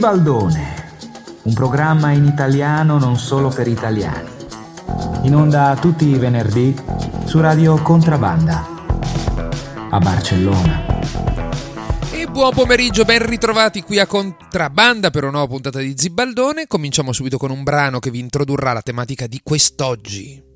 Zibaldone, un programma in italiano non solo per italiani. In onda tutti i venerdì su Radio Contrabanda a Barcellona. E buon pomeriggio, ben ritrovati qui a Contrabanda per una nuova puntata di Zibaldone. Cominciamo subito con un brano che vi introdurrà la tematica di quest'oggi.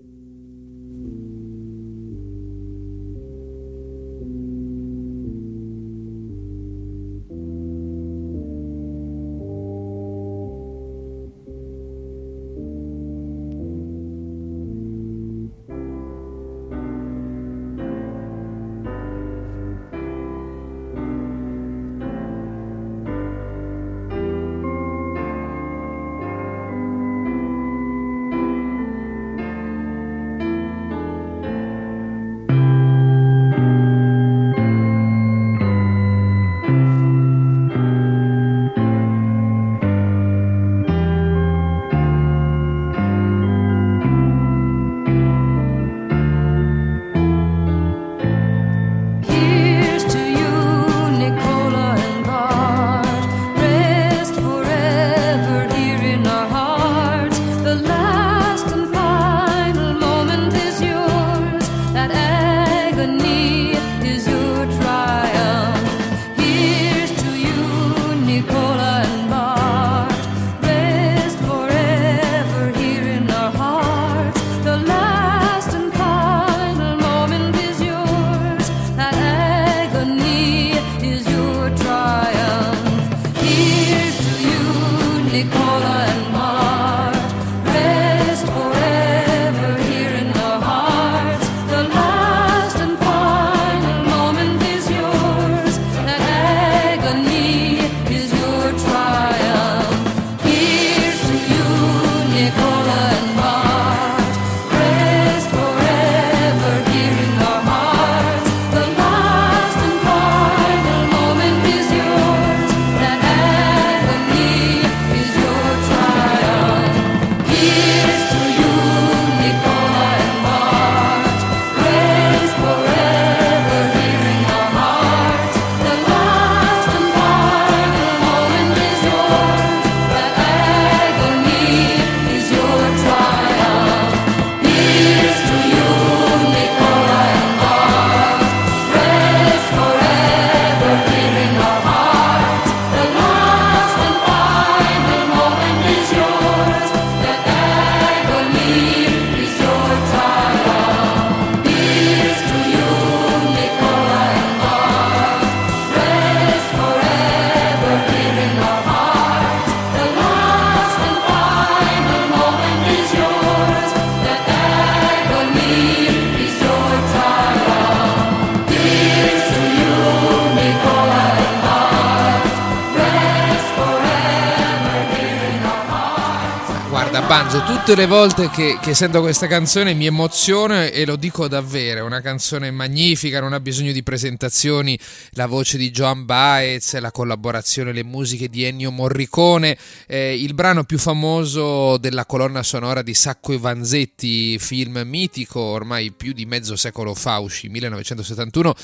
Tutte le volte che, che, sento questa canzone mi emoziono e lo dico davvero, è una canzone magnifica, non ha bisogno di presentazioni, la voce di Joan Baez, la collaborazione, le musiche di Ennio Morricone, eh, il brano più famoso della colonna sonora di Sacco e Vanzetti, film mitico ormai più di mezzo secolo fa, uscì 1971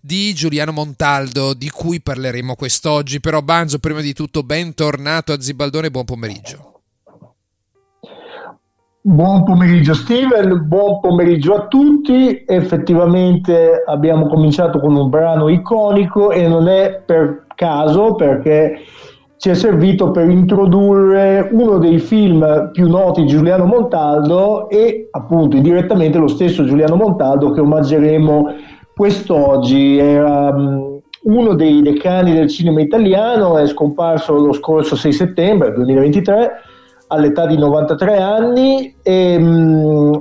di Giuliano Montaldo, di cui parleremo quest'oggi. Però Banzo, prima di tutto, bentornato a Zibaldone, buon pomeriggio. Buon pomeriggio Steven, buon pomeriggio a tutti. Effettivamente abbiamo cominciato con un brano iconico e non è per caso perché ci è servito per introdurre uno dei film più noti di Giuliano Montaldo e appunto indirettamente lo stesso Giuliano Montaldo che omaggeremo quest'oggi. Era um, uno dei decani del cinema italiano, è scomparso lo scorso 6 settembre 2023 all'età di 93 anni e mh, mm,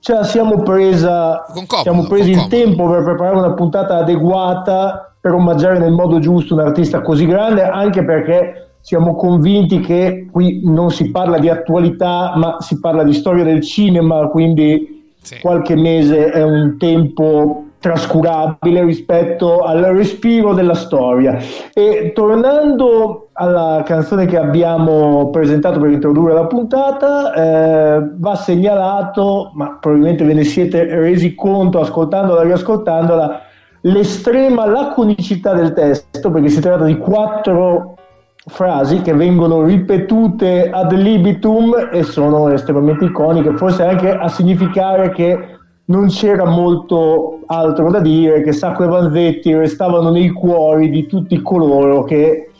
ce siamo, presa, comodo, siamo presi il tempo per preparare una puntata adeguata per omaggiare nel modo giusto un artista così grande, anche perché siamo convinti che qui non si parla di attualità, ma si parla di storia del cinema, quindi sì. qualche mese è un tempo trascurabile rispetto al respiro della storia. E tornando alla canzone che abbiamo presentato per introdurre la puntata, eh, va segnalato, ma probabilmente ve ne siete resi conto ascoltandola e riascoltandola, l'estrema laconicità del testo, perché si tratta di quattro frasi che vengono ripetute ad libitum e sono estremamente iconiche, forse anche a significare che non c'era molto altro da dire, che Sacco e Vanzetti restavano nei cuori di tutti coloro che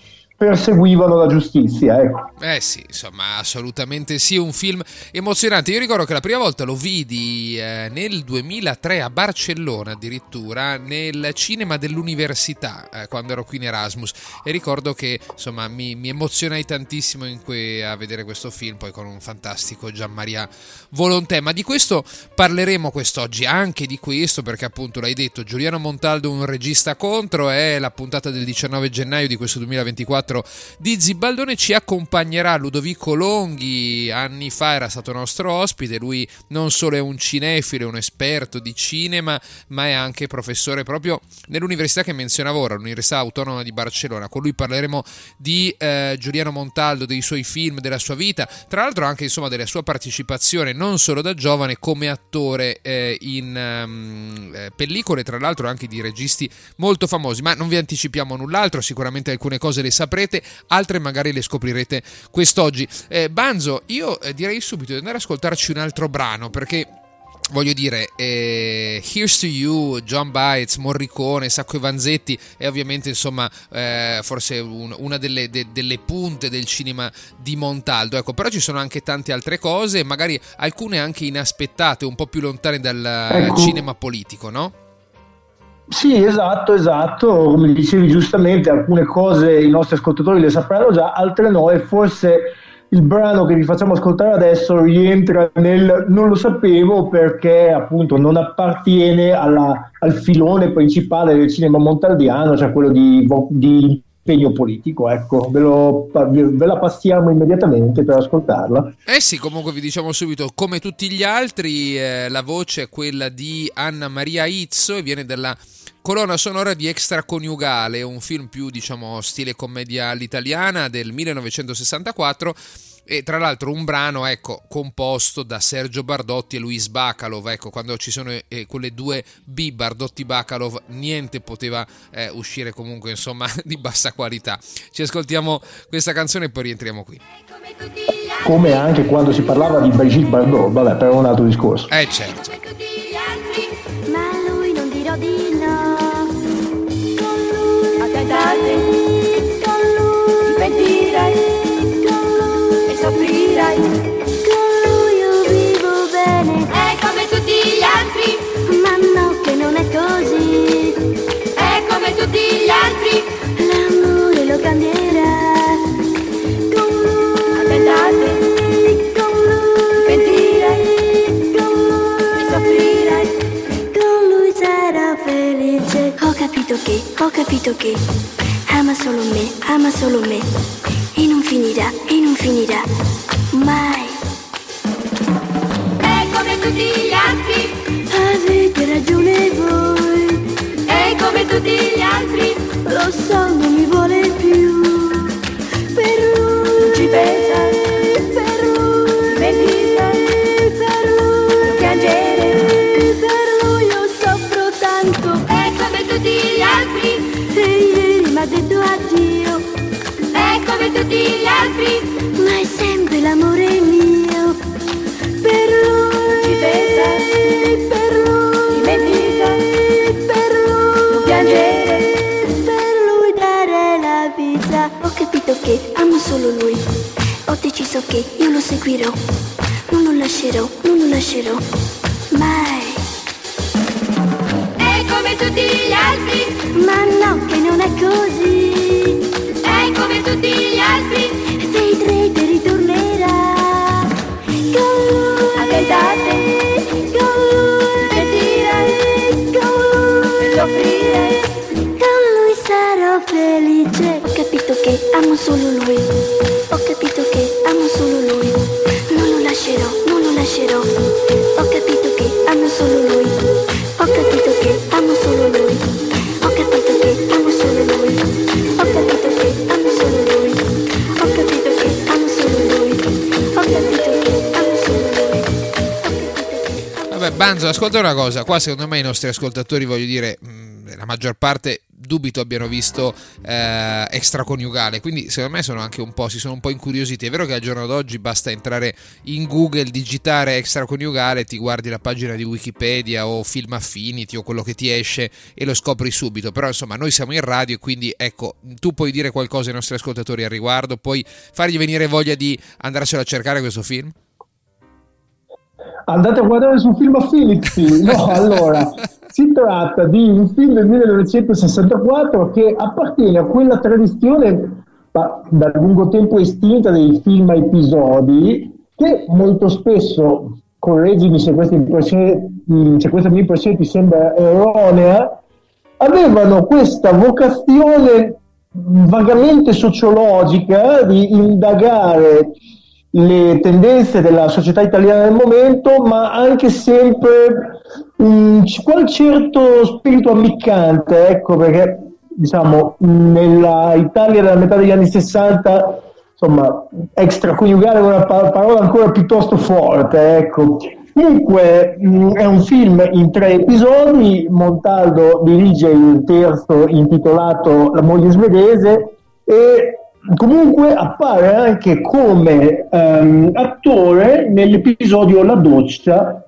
perseguivano la giustizia. Ecco. Eh sì, insomma, assolutamente sì, un film emozionante. Io ricordo che la prima volta lo vidi eh, nel 2003 a Barcellona addirittura, nel cinema dell'università, eh, quando ero qui in Erasmus, e ricordo che insomma mi, mi emozionai tantissimo que- a vedere questo film, poi con un fantastico Gianmaria Volontè. Ma di questo parleremo quest'oggi, anche di questo, perché appunto l'hai detto, Giuliano Montaldo, un regista contro, è la puntata del 19 gennaio di questo 2024 teatro di Zibaldone ci accompagnerà Ludovico Longhi, anni fa era stato nostro ospite, lui non solo è un cinefilo, è un esperto di cinema, ma è anche professore proprio nell'università che menzionavo ora, l'Università Autonoma di Barcellona. Con lui parleremo di eh, Giuliano Montaldo, dei suoi film, della sua vita, tra l'altro anche insomma della sua partecipazione non solo da giovane come attore eh, in um, pellicole, tra l'altro anche di registi molto famosi, ma non vi anticipiamo null'altro, sicuramente alcune cose le saprete scoprirete, altre magari le scoprirete quest'oggi. Eh, Banzo, io eh, direi subito di andare ad ascoltarci un altro brano perché voglio dire, eh, Here's to You, John Bites, Morricone, Sacco e Vanzetti è ovviamente insomma eh, forse un, una delle, de, delle, punte del cinema di Montaldo, ecco, però ci sono anche tante altre cose, magari alcune anche inaspettate, un po' più lontane dal ecco. cinema politico, no? Sì, esatto, esatto, come dicevi giustamente, alcune cose i nostri ascoltatori le sapranno già, altre no. E forse il brano che vi facciamo ascoltare adesso rientra nel non lo sapevo perché appunto non appartiene alla, al filone principale del cinema montaldiano, cioè quello di, di impegno politico, ecco, ve, lo, ve, la passiamo immediatamente per ascoltarla. Eh sì, comunque vi diciamo subito, come tutti gli altri, eh, la voce è quella di Anna Maria Izzo e viene dalla colonna sonora di Extraconiugale, un film più diciamo stile commedia all'italiana del 1964 e tra l'altro un brano ecco, composto da Sergio Bardotti e Luis Bacalov. Ecco, quando ci sono eh, quelle due B Bardotti-Bacalov niente poteva eh, uscire comunque insomma di bassa qualità. Ci ascoltiamo questa canzone e poi rientriamo qui. Come anche quando si parlava di Brigitte Bardot vabbè però è un altro discorso. Eh certo guardate con lui pentirai con lui e soffrirai con lui io vivo bene. È come tutti gli altri. Ma no che non è così. È come tutti gli altri. L'amore lo cambierà capito che ho capito che ama solo me, ama solo me. E non finirà, e non finirà mai. È come tutti gli altri. Avete ragione voi. È come tutti gli altri. Lo so, non mi vuole più. Per lui ci pensa. Tutti gli altri, ma è sempre l'amore mio. Per lui ci pensa, per lui dimentica, per lui non piangere, per lui dare la vita. Ho capito che amo solo lui. Ho deciso che io lo seguirò. Non lo lascerò, non lo lascerò mai come tutti gli altri. Ma no, che non è così. Solo lui. Ho capito che amo solo lui. Non lo lascerò, non lo lascerò. Ho capito che amo solo lui. Ho capito che amo solo lui. Ho capito che amo solo lui. Ho capito che amo solo lui. Ho capito che amo solo lui. Ho capito che amo solo lui. Vabbè, Banzo, ascolta una cosa. Qua secondo me i nostri ascoltatori, voglio dire, mm, la maggior parte dubito abbiano visto eh, extraconiugale, quindi secondo me sono anche un po', si sono un po' incuriositi. È vero che al giorno d'oggi basta entrare in Google, digitare extraconiugale, ti guardi la pagina di Wikipedia o Film Affinity o quello che ti esce e lo scopri subito, però insomma noi siamo in radio e quindi ecco, tu puoi dire qualcosa ai nostri ascoltatori al riguardo, puoi fargli venire voglia di andarselo a cercare questo film? Andate a guardare sul film Affinity. No, allora, si tratta di un film del 1964 che appartiene a quella tradizione da lungo tempo estinta dei film a episodi che molto spesso, correggimi se questa, se questa mia impressione ti sembra erronea, avevano questa vocazione vagamente sociologica di indagare le tendenze della società italiana del momento, ma anche sempre um, qual certo spirito ammiccante, ecco, perché diciamo nella Italia della metà degli anni 60 insomma extraconiugale è una parola ancora piuttosto forte, ecco. Comunque mh, è un film in tre episodi, Montaldo dirige il terzo intitolato La moglie svedese e comunque appare anche come um, attore nell'episodio La doccia,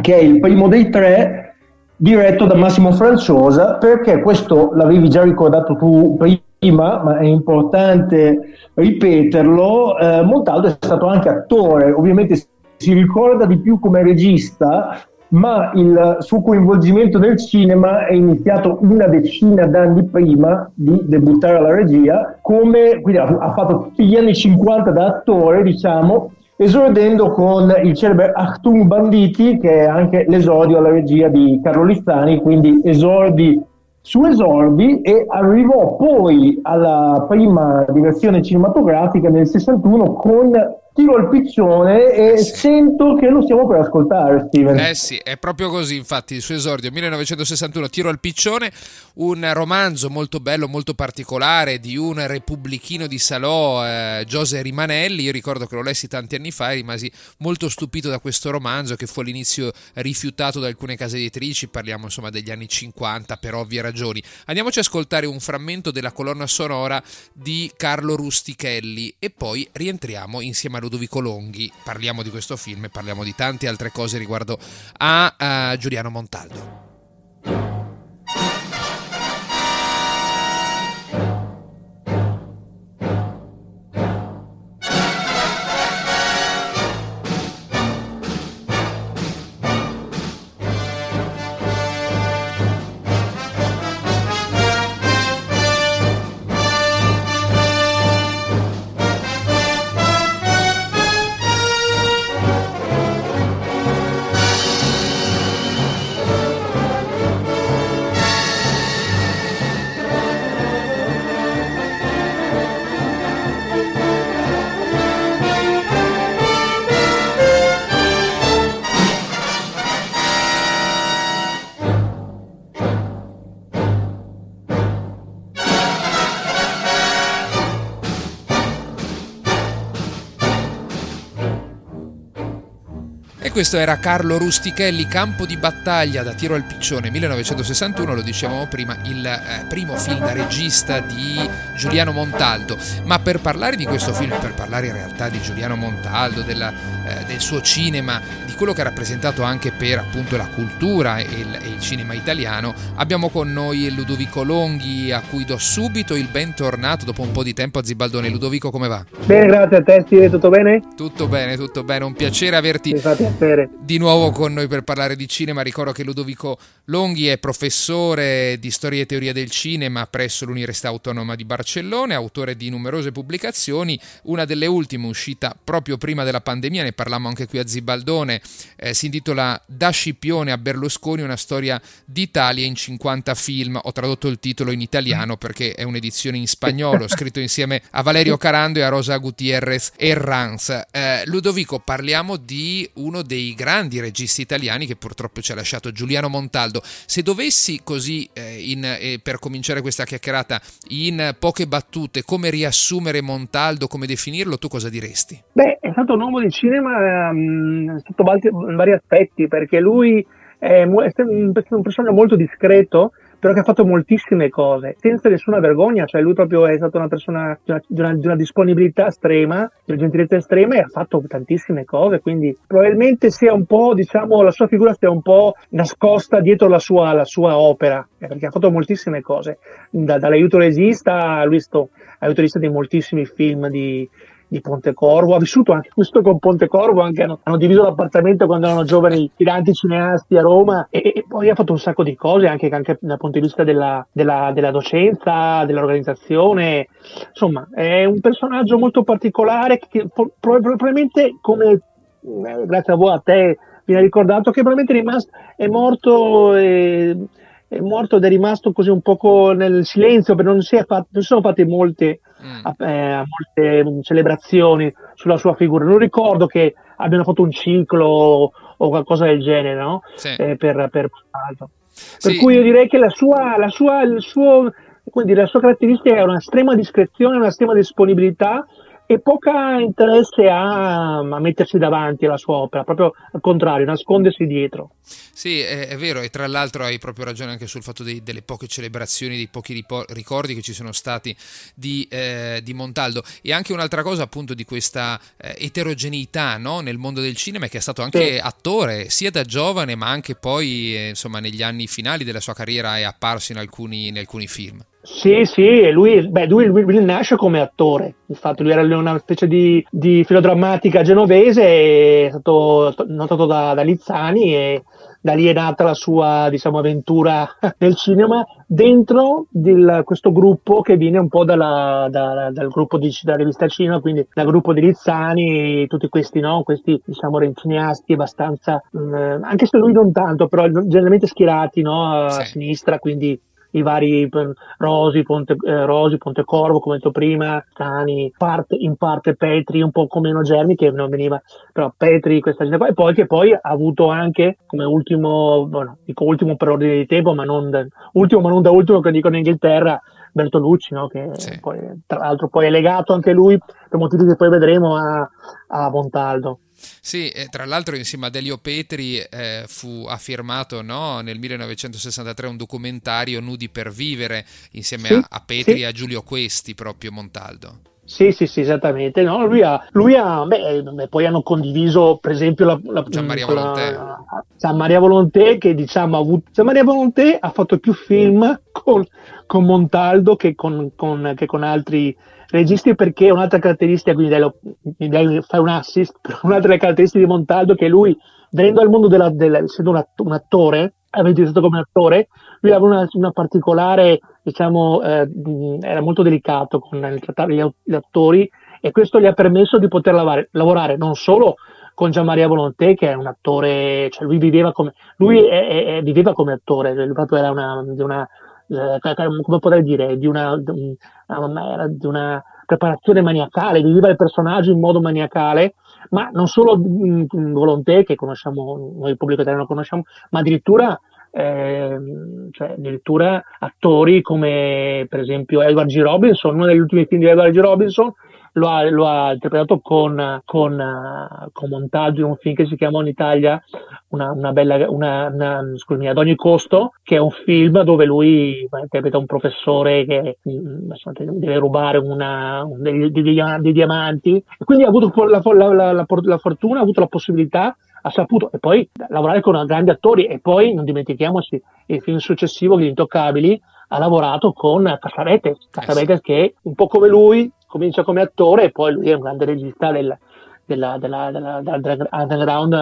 che è il primo dei tre, diretto da Massimo Franciosa, perché questo l'avevi già ricordato tu prima, ma è importante ripeterlo, eh, Montaldo è stato anche attore, ovviamente si ricorda di più come regista, ma il suo coinvolgimento nel cinema è iniziato una decina d'anni prima di debuttare alla regia, come, quindi ha, fatto tutti gli anni 50 da attore, diciamo, esordendo con il celebre Achtung Banditi, che è anche l'esordio alla regia di Carlo Lizzani, quindi esordi su esordi e arrivò poi alla prima direzione cinematografica nel 61 con tiro il piccione e eh sì. sento che lo stiamo per ascoltare, Steven. Eh sì, è proprio così, infatti, il suo esordio 1961, Tiro al piccione, un romanzo molto bello, molto particolare di un repubblichino di Salò, eh, Giose Rimanelli. Io ricordo che lo lessi tanti anni fa e rimasi molto stupito da questo romanzo che fu all'inizio rifiutato da alcune case editrici, parliamo insomma degli anni 50 per ovvie ragioni. Andiamoci a ascoltare un frammento della colonna sonora di Carlo Rustichelli e poi rientriamo insieme a Ludovico Longhi, parliamo di questo film e parliamo di tante altre cose riguardo a, a Giuliano Montaldo. Questo era Carlo Rustichelli, Campo di battaglia da tiro al piccione 1961, lo dicevamo prima, il eh, primo film da regista di Giuliano Montaldo. Ma per parlare di questo film, per parlare in realtà di Giuliano Montaldo, della, eh, del suo cinema, quello che ha rappresentato anche per appunto la cultura e il, e il, cinema italiano, abbiamo con noi Ludovico Longhi, a cui do subito il bentornato dopo un po' di tempo a Zibaldone. Ludovico, come va? Bene, grazie a te, Stile, tutto bene? Tutto bene, tutto bene, un piacere averti di nuovo con noi per parlare di cinema. Ricordo che Ludovico Longhi è professore di storia e teoria del cinema presso l'Università Autonoma di Barcellona, autore di numerose pubblicazioni, una delle ultime uscita proprio prima della pandemia, ne parlammo anche qui a Zibaldone, eh, si intitola Da Scipione a Berlusconi, una storia d'Italia in 50 film. Ho tradotto il titolo in italiano perché è un'edizione in spagnolo, scritto insieme a Valerio Carando e a Rosa Gutierrez Herranz. Eh, Ludovico, parliamo di uno dei grandi registi italiani che purtroppo ci ha lasciato Giuliano Montaldo. Se dovessi così, eh, in, eh, per cominciare questa chiacchierata, in poche battute, come riassumere Montaldo, come definirlo, tu cosa diresti? Beh, è stato un uomo di cinema um, sotto vari, aspetti, perché lui è, un personaggio molto discreto, però che ha fatto moltissime cose senza nessuna vergogna, cioè lui proprio è stato una persona di una, di una, di una disponibilità estrema, di una gentilezza estrema e ha fatto tantissime cose, quindi probabilmente sia un po', diciamo, la sua figura sia un po' nascosta dietro la sua, la sua opera, eh, perché ha fatto moltissime cose, da, dall'aiuto regista, lui è stato aiuto regista di moltissimi film di di Pontecorvo, ha vissuto anche questo con Pontecorvo, anche hanno, hanno diviso l'appartamento quando erano giovani tiranti cineasti a Roma e, e, poi ha fatto un sacco di cose anche, anche dal punto di vista della, della, della docenza, dell'organizzazione, insomma è un personaggio molto particolare che probabilmente come eh, grazie a voi a te viene ricordato che probabilmente è rimasto è morto e, è morto ed è rimasto così un poco nel silenzio perché non si, fatto, non si sono fatte molte, mm. eh, molte mm, celebrazioni sulla sua figura. Non ricordo che abbiano fatto un ciclo o qualcosa del genere no? sì. eh, per, per, per sì. cui io direi che la sua, la sua, il suo, quindi la sua caratteristica è un'estrema discrezione, un'estrema disponibilità e poca interesse ha a mettersi davanti alla sua opera, proprio al contrario, nascondersi dietro. Sì, è, è vero, e tra l'altro hai proprio ragione anche sul fatto dei, delle poche celebrazioni, dei pochi ricordi che ci sono stati di, eh, di Montaldo. E anche un'altra cosa, appunto, di questa eh, eterogeneità no? nel mondo del cinema, che è stato anche sì. attore sia da giovane, ma anche poi, eh, insomma, negli anni finali della sua carriera è apparso in alcuni, in alcuni film. Sì, sì, lui, beh, lui, lui, nasce come attore, infatti lui era una specie di, di filodrammatica genovese, è stato notato da, da Lizzani e da lì è nata la sua diciamo, avventura nel cinema dentro del, questo gruppo che viene un po' dalla, da, dal gruppo di, della rivista Cinema, quindi dal gruppo di Lizzani, tutti questi, no? questi diciamo, cineasti abbastanza, mh, mm, anche se lui non tanto, però generalmente schierati no? a sì. sinistra, quindi i vari Rosi, Ponte, eh, Rosi, Pontecorvo, come detto prima, Cani, parte, in parte Petri, un po' meno Germi che non veniva, però Petri, questa gente qua, e poi che poi ha avuto anche come ultimo, bueno, dico ultimo per ordine di tempo, ma non da, ultimo ma non da ultimo che dico in Inghilterra, Bertolucci, no? che sì. poi, tra l'altro poi è legato anche lui, per motivi che poi vedremo, a, a Montaldo. Sì, tra l'altro insieme ad Elio Petri eh, fu, firmato no, nel 1963 un documentario Nudi per vivere insieme sì, a, a, Petri sì. e a Giulio Questi, proprio Montaldo. Sì, sì, sì, esattamente. No, lui ha, lui ha beh, poi hanno condiviso, per esempio, la, la, Gian Maria Volonté. Gian Maria Volonté, che diciamo ha avuto. Gian Maria Volonté ha fatto più film con, con Montaldo che con, con, che con altri registi perché un'altra caratteristica, quindi dai, dai, fai un assist, un'altra caratteristica di Montaldo è che lui, venendo al mondo della, della essendo un, att- un attore, avendo iniziato come attore, lui aveva una, una particolare, diciamo, eh, era molto delicato con il trattare gli, gli, attori e questo gli ha permesso di poter lavare, lavorare non solo con Gian Maria Volonté che è un attore, cioè lui viveva come, lui è, è, viveva come attore, lui proprio era una, una eh, come potrei dire, di una, di una preparazione maniacale, viveva il personaggio in modo maniacale, ma non solo in, in Volonté, che conosciamo, noi il pubblico italiano conosciamo, ma addirittura, eh, cioè, addirittura attori come per esempio Edward G. Robinson, uno degli ultimi film di Edward G. Robinson, lo ha, lo ha interpretato con, con, con, montaggio in un film che si chiama in Italia una, una bella, una, una, scusami, ad ogni costo, che è un film dove lui interpreta un professore che mm, deve rubare dei, dei, dei, diamanti. E quindi ha avuto la, la, la, la fortuna, ha avuto la possibilità ha saputo e poi lavorare con grandi attori e poi non dimentichiamoci il film successivo Gli Intoccabili ha lavorato con Cassavetes, Cassavetes che un po' come lui comincia come attore e poi lui è un grande regista del, della, della, della, dell'underground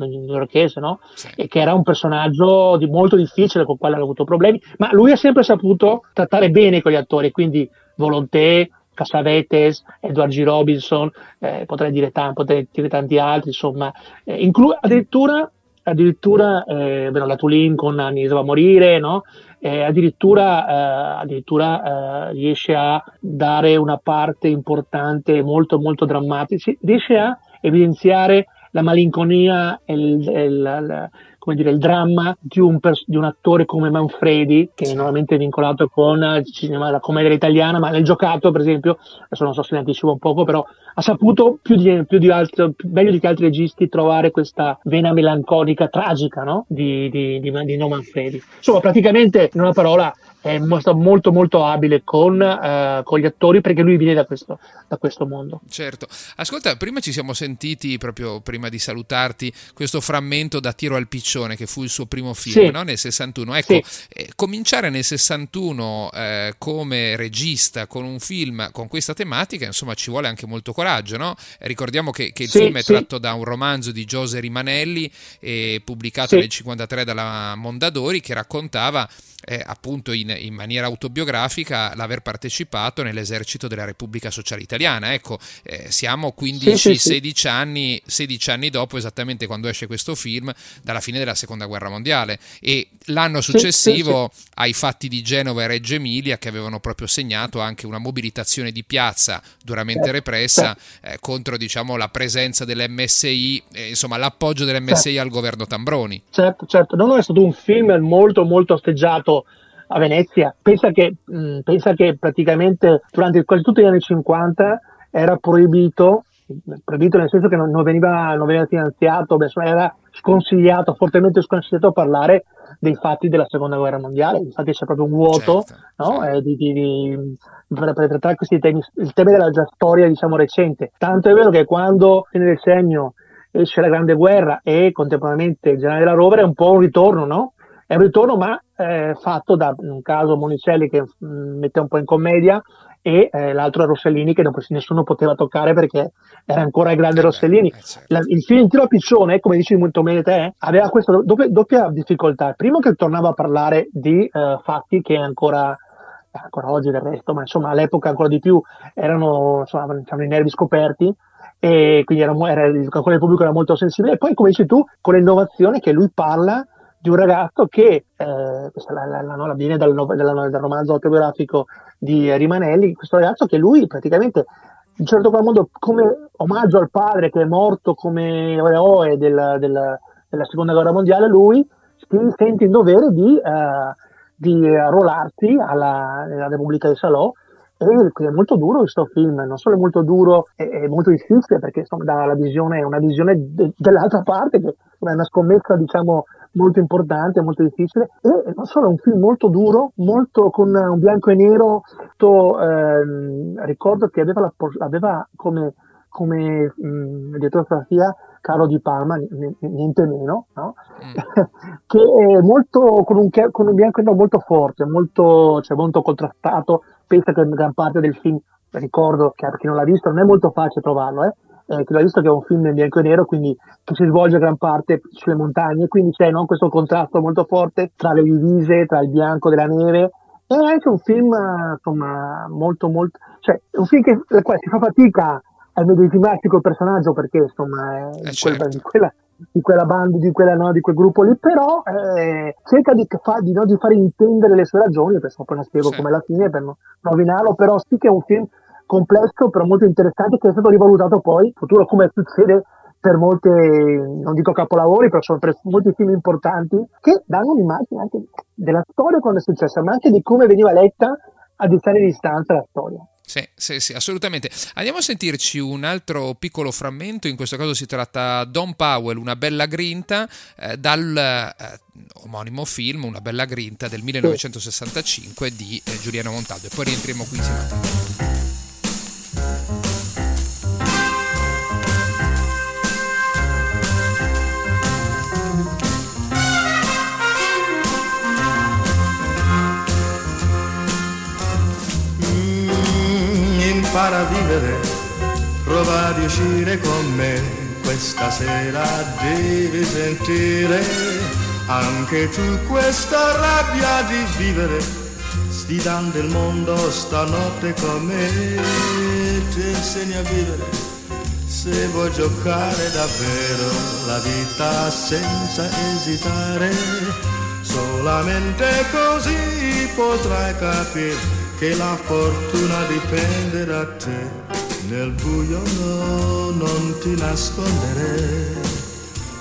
newyorkese, no? Sì. E che era un personaggio di molto difficile con il quale ha avuto problemi, ma lui ha sempre saputo trattare bene con gli attori, quindi Volonté, Cassavetes, Edward G. Robinson, eh, potrei, dire tanti, potrei dire tanti altri, insomma, eh, inclu- addirittura, addirittura eh, la Tulin con Annie va a morire, no? Eh, addirittura, eh, addirittura eh, riesce a dare una parte importante, molto molto drammatica, riesce a evidenziare la malinconia e il, il, il, come dire, il dramma di un, pers- di un attore come Manfredi, che è normalmente vincolato con cinema, la commedia italiana, ma nel giocato, per esempio, adesso non so se ne anticipo un poco, però ha saputo più di, più di altro, meglio di che altri registi trovare questa vena melanconica, tragica, no? Di, di, di, di No Manfredi. Insomma, praticamente, in una parola, è molto molto abile con, uh, con, gli attori perché lui viene da questo, da questo, mondo. Certo. Ascolta, prima ci siamo sentiti, proprio prima di salutarti, questo frammento da Tiro al Piccione che fu il suo primo film sì. no? nel 61. Ecco, sì. eh, cominciare nel 61 eh, come regista con un film con questa tematica, insomma ci vuole anche molto coraggio. No? Ricordiamo che, che il sì, film è tratto da un romanzo di Giose Rimanelli, eh, pubblicato nel 53 dalla Mondadori, che raccontava eh, appunto in, in, maniera autobiografica l'aver partecipato nell'esercito della Repubblica Sociale Italiana. Ecco, eh, siamo 15-16 sì, sì, sì. anni, 16 anni dopo, esattamente quando esce questo film, dalla fine della Seconda Guerra Mondiale. E l'anno successivo ai fatti di Genova e Reggio Emilia, che avevano proprio segnato anche una mobilitazione di piazza duramente repressa eh, contro diciamo, la presenza dell'MSI, eh, insomma l'appoggio dell'MSI al governo Tambroni. Certo, certo. Non è stato un film molto molto osteggiato a Venezia. Pensa che, mh, mm, pensa che praticamente durante quasi tutti gli anni 50 era proibito, proibito nel senso che non, non, veniva, non veniva, finanziato, beh, era sconsigliato, fortemente sconsigliato parlare dei fatti della seconda guerra mondiale. Infatti c'è proprio un vuoto certo, no? certo. Eh, di, di, di, per, trattare questi temi, il tema della già storia diciamo recente. Tanto è vero che quando fine del segno esce la Grande Guerra e contemporaneamente il generale della Rovere è un po' un ritorno, no? È un ritorno ma eh, fatto da un caso Monicelli che mh, mm, mette un po' in commedia e eh, l'altro è Rossellini che non, nessuno poteva toccare perché era ancora il grande eh Rossellini. Eh, certo. La, il film Tiro a Piccione, come dici molto bene te, aveva questa doppia, doppia difficoltà. Primo che tornava a parlare di uh, fatti che ancora ancora oggi del resto, ma insomma all'epoca ancora di più erano insomma, diciamo, i nervi scoperti e quindi era, era, il, il pubblico era molto sensibile. E poi, come dici tu, con l'innovazione che lui parla di un ragazzo che, eh, questa la, la, la, viene dal, dal, dal, romanzo autobiografico di Rimanelli, questo ragazzo che lui praticamente in certo qual modo come omaggio al padre che è morto come eroe del, del, della seconda guerra mondiale, lui si sente in dovere di, eh, di arruolarsi alla, alla Repubblica di Salò. È molto duro questo film, non solo è molto duro, è, è molto difficile perché insomma, dà la visione, una visione de, dell'altra parte che è una scommessa diciamo molto importante, molto difficile e non solo è un film molto duro, molto con un bianco e nero, to, ehm, ricordo che aveva, la, aveva come, come mh, direttore fotografia Carlo Di Palma, niente meno, no? mm. che è molto, con un, con un bianco e nero molto forte, molto, cioè molto contrastato, pensa che gran parte del film, ricordo che per chi non l'ha visto, non è molto facile trovarlo, eh? Eh, che l'ha visto che è un film in bianco e nero, quindi che si svolge gran parte sulle montagne, quindi c'è no, questo contrasto molto forte tra le divise, tra il bianco della neve. È anche un film, insomma, molto, molto, cioè, un film che, si fa fatica a medesimarsi col personaggio perché, insomma, è eh, certo. quella, di quella di quella banda, di, quella, no, di quel gruppo lì, però eh, cerca di, fa, di, no, di, fare intendere le sue ragioni, adesso poi la spiego sì. come la fine per non rovinarlo, però sì che è un film complesso, però molto interessante, che è stato rivalutato poi in futuro, come succede per molte, non dico capolavori, però sono per molti film importanti, che danno un'immagine anche della storia quando è successa, ma anche di come veniva letta a dieci di distanza la storia. Sì, sì, sì, assolutamente. Andiamo a sentirci un altro piccolo frammento, in questo caso si tratta Don Powell, una bella grinta, eh, dal eh, omonimo film Una bella grinta del 1965 di eh, Giuliano Montaldo e poi rientriamo qui insieme a te. Vivere, prova ad uscire con me, questa sera devi sentire anche tu questa rabbia di vivere, sfidando il mondo stanotte con me, ti insegni a vivere, se vuoi giocare davvero la vita senza esitare, solamente così potrai capire che la fortuna dipende da te, nel buio no, non ti nascondere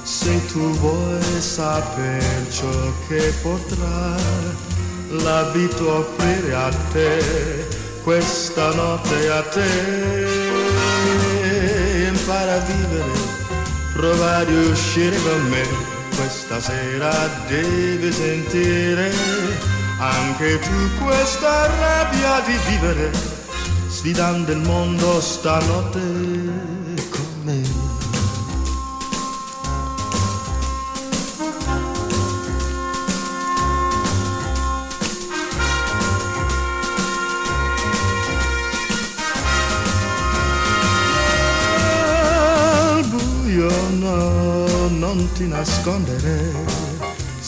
Se tu vuoi saper ciò che potrà l'abito offrire a te, questa notte a te, impara a vivere, prova a riuscire con me, questa sera devi sentire anche tu questa rabbia di vivere, sfidando il mondo stanotte con me. Al buio no, non ti nascondere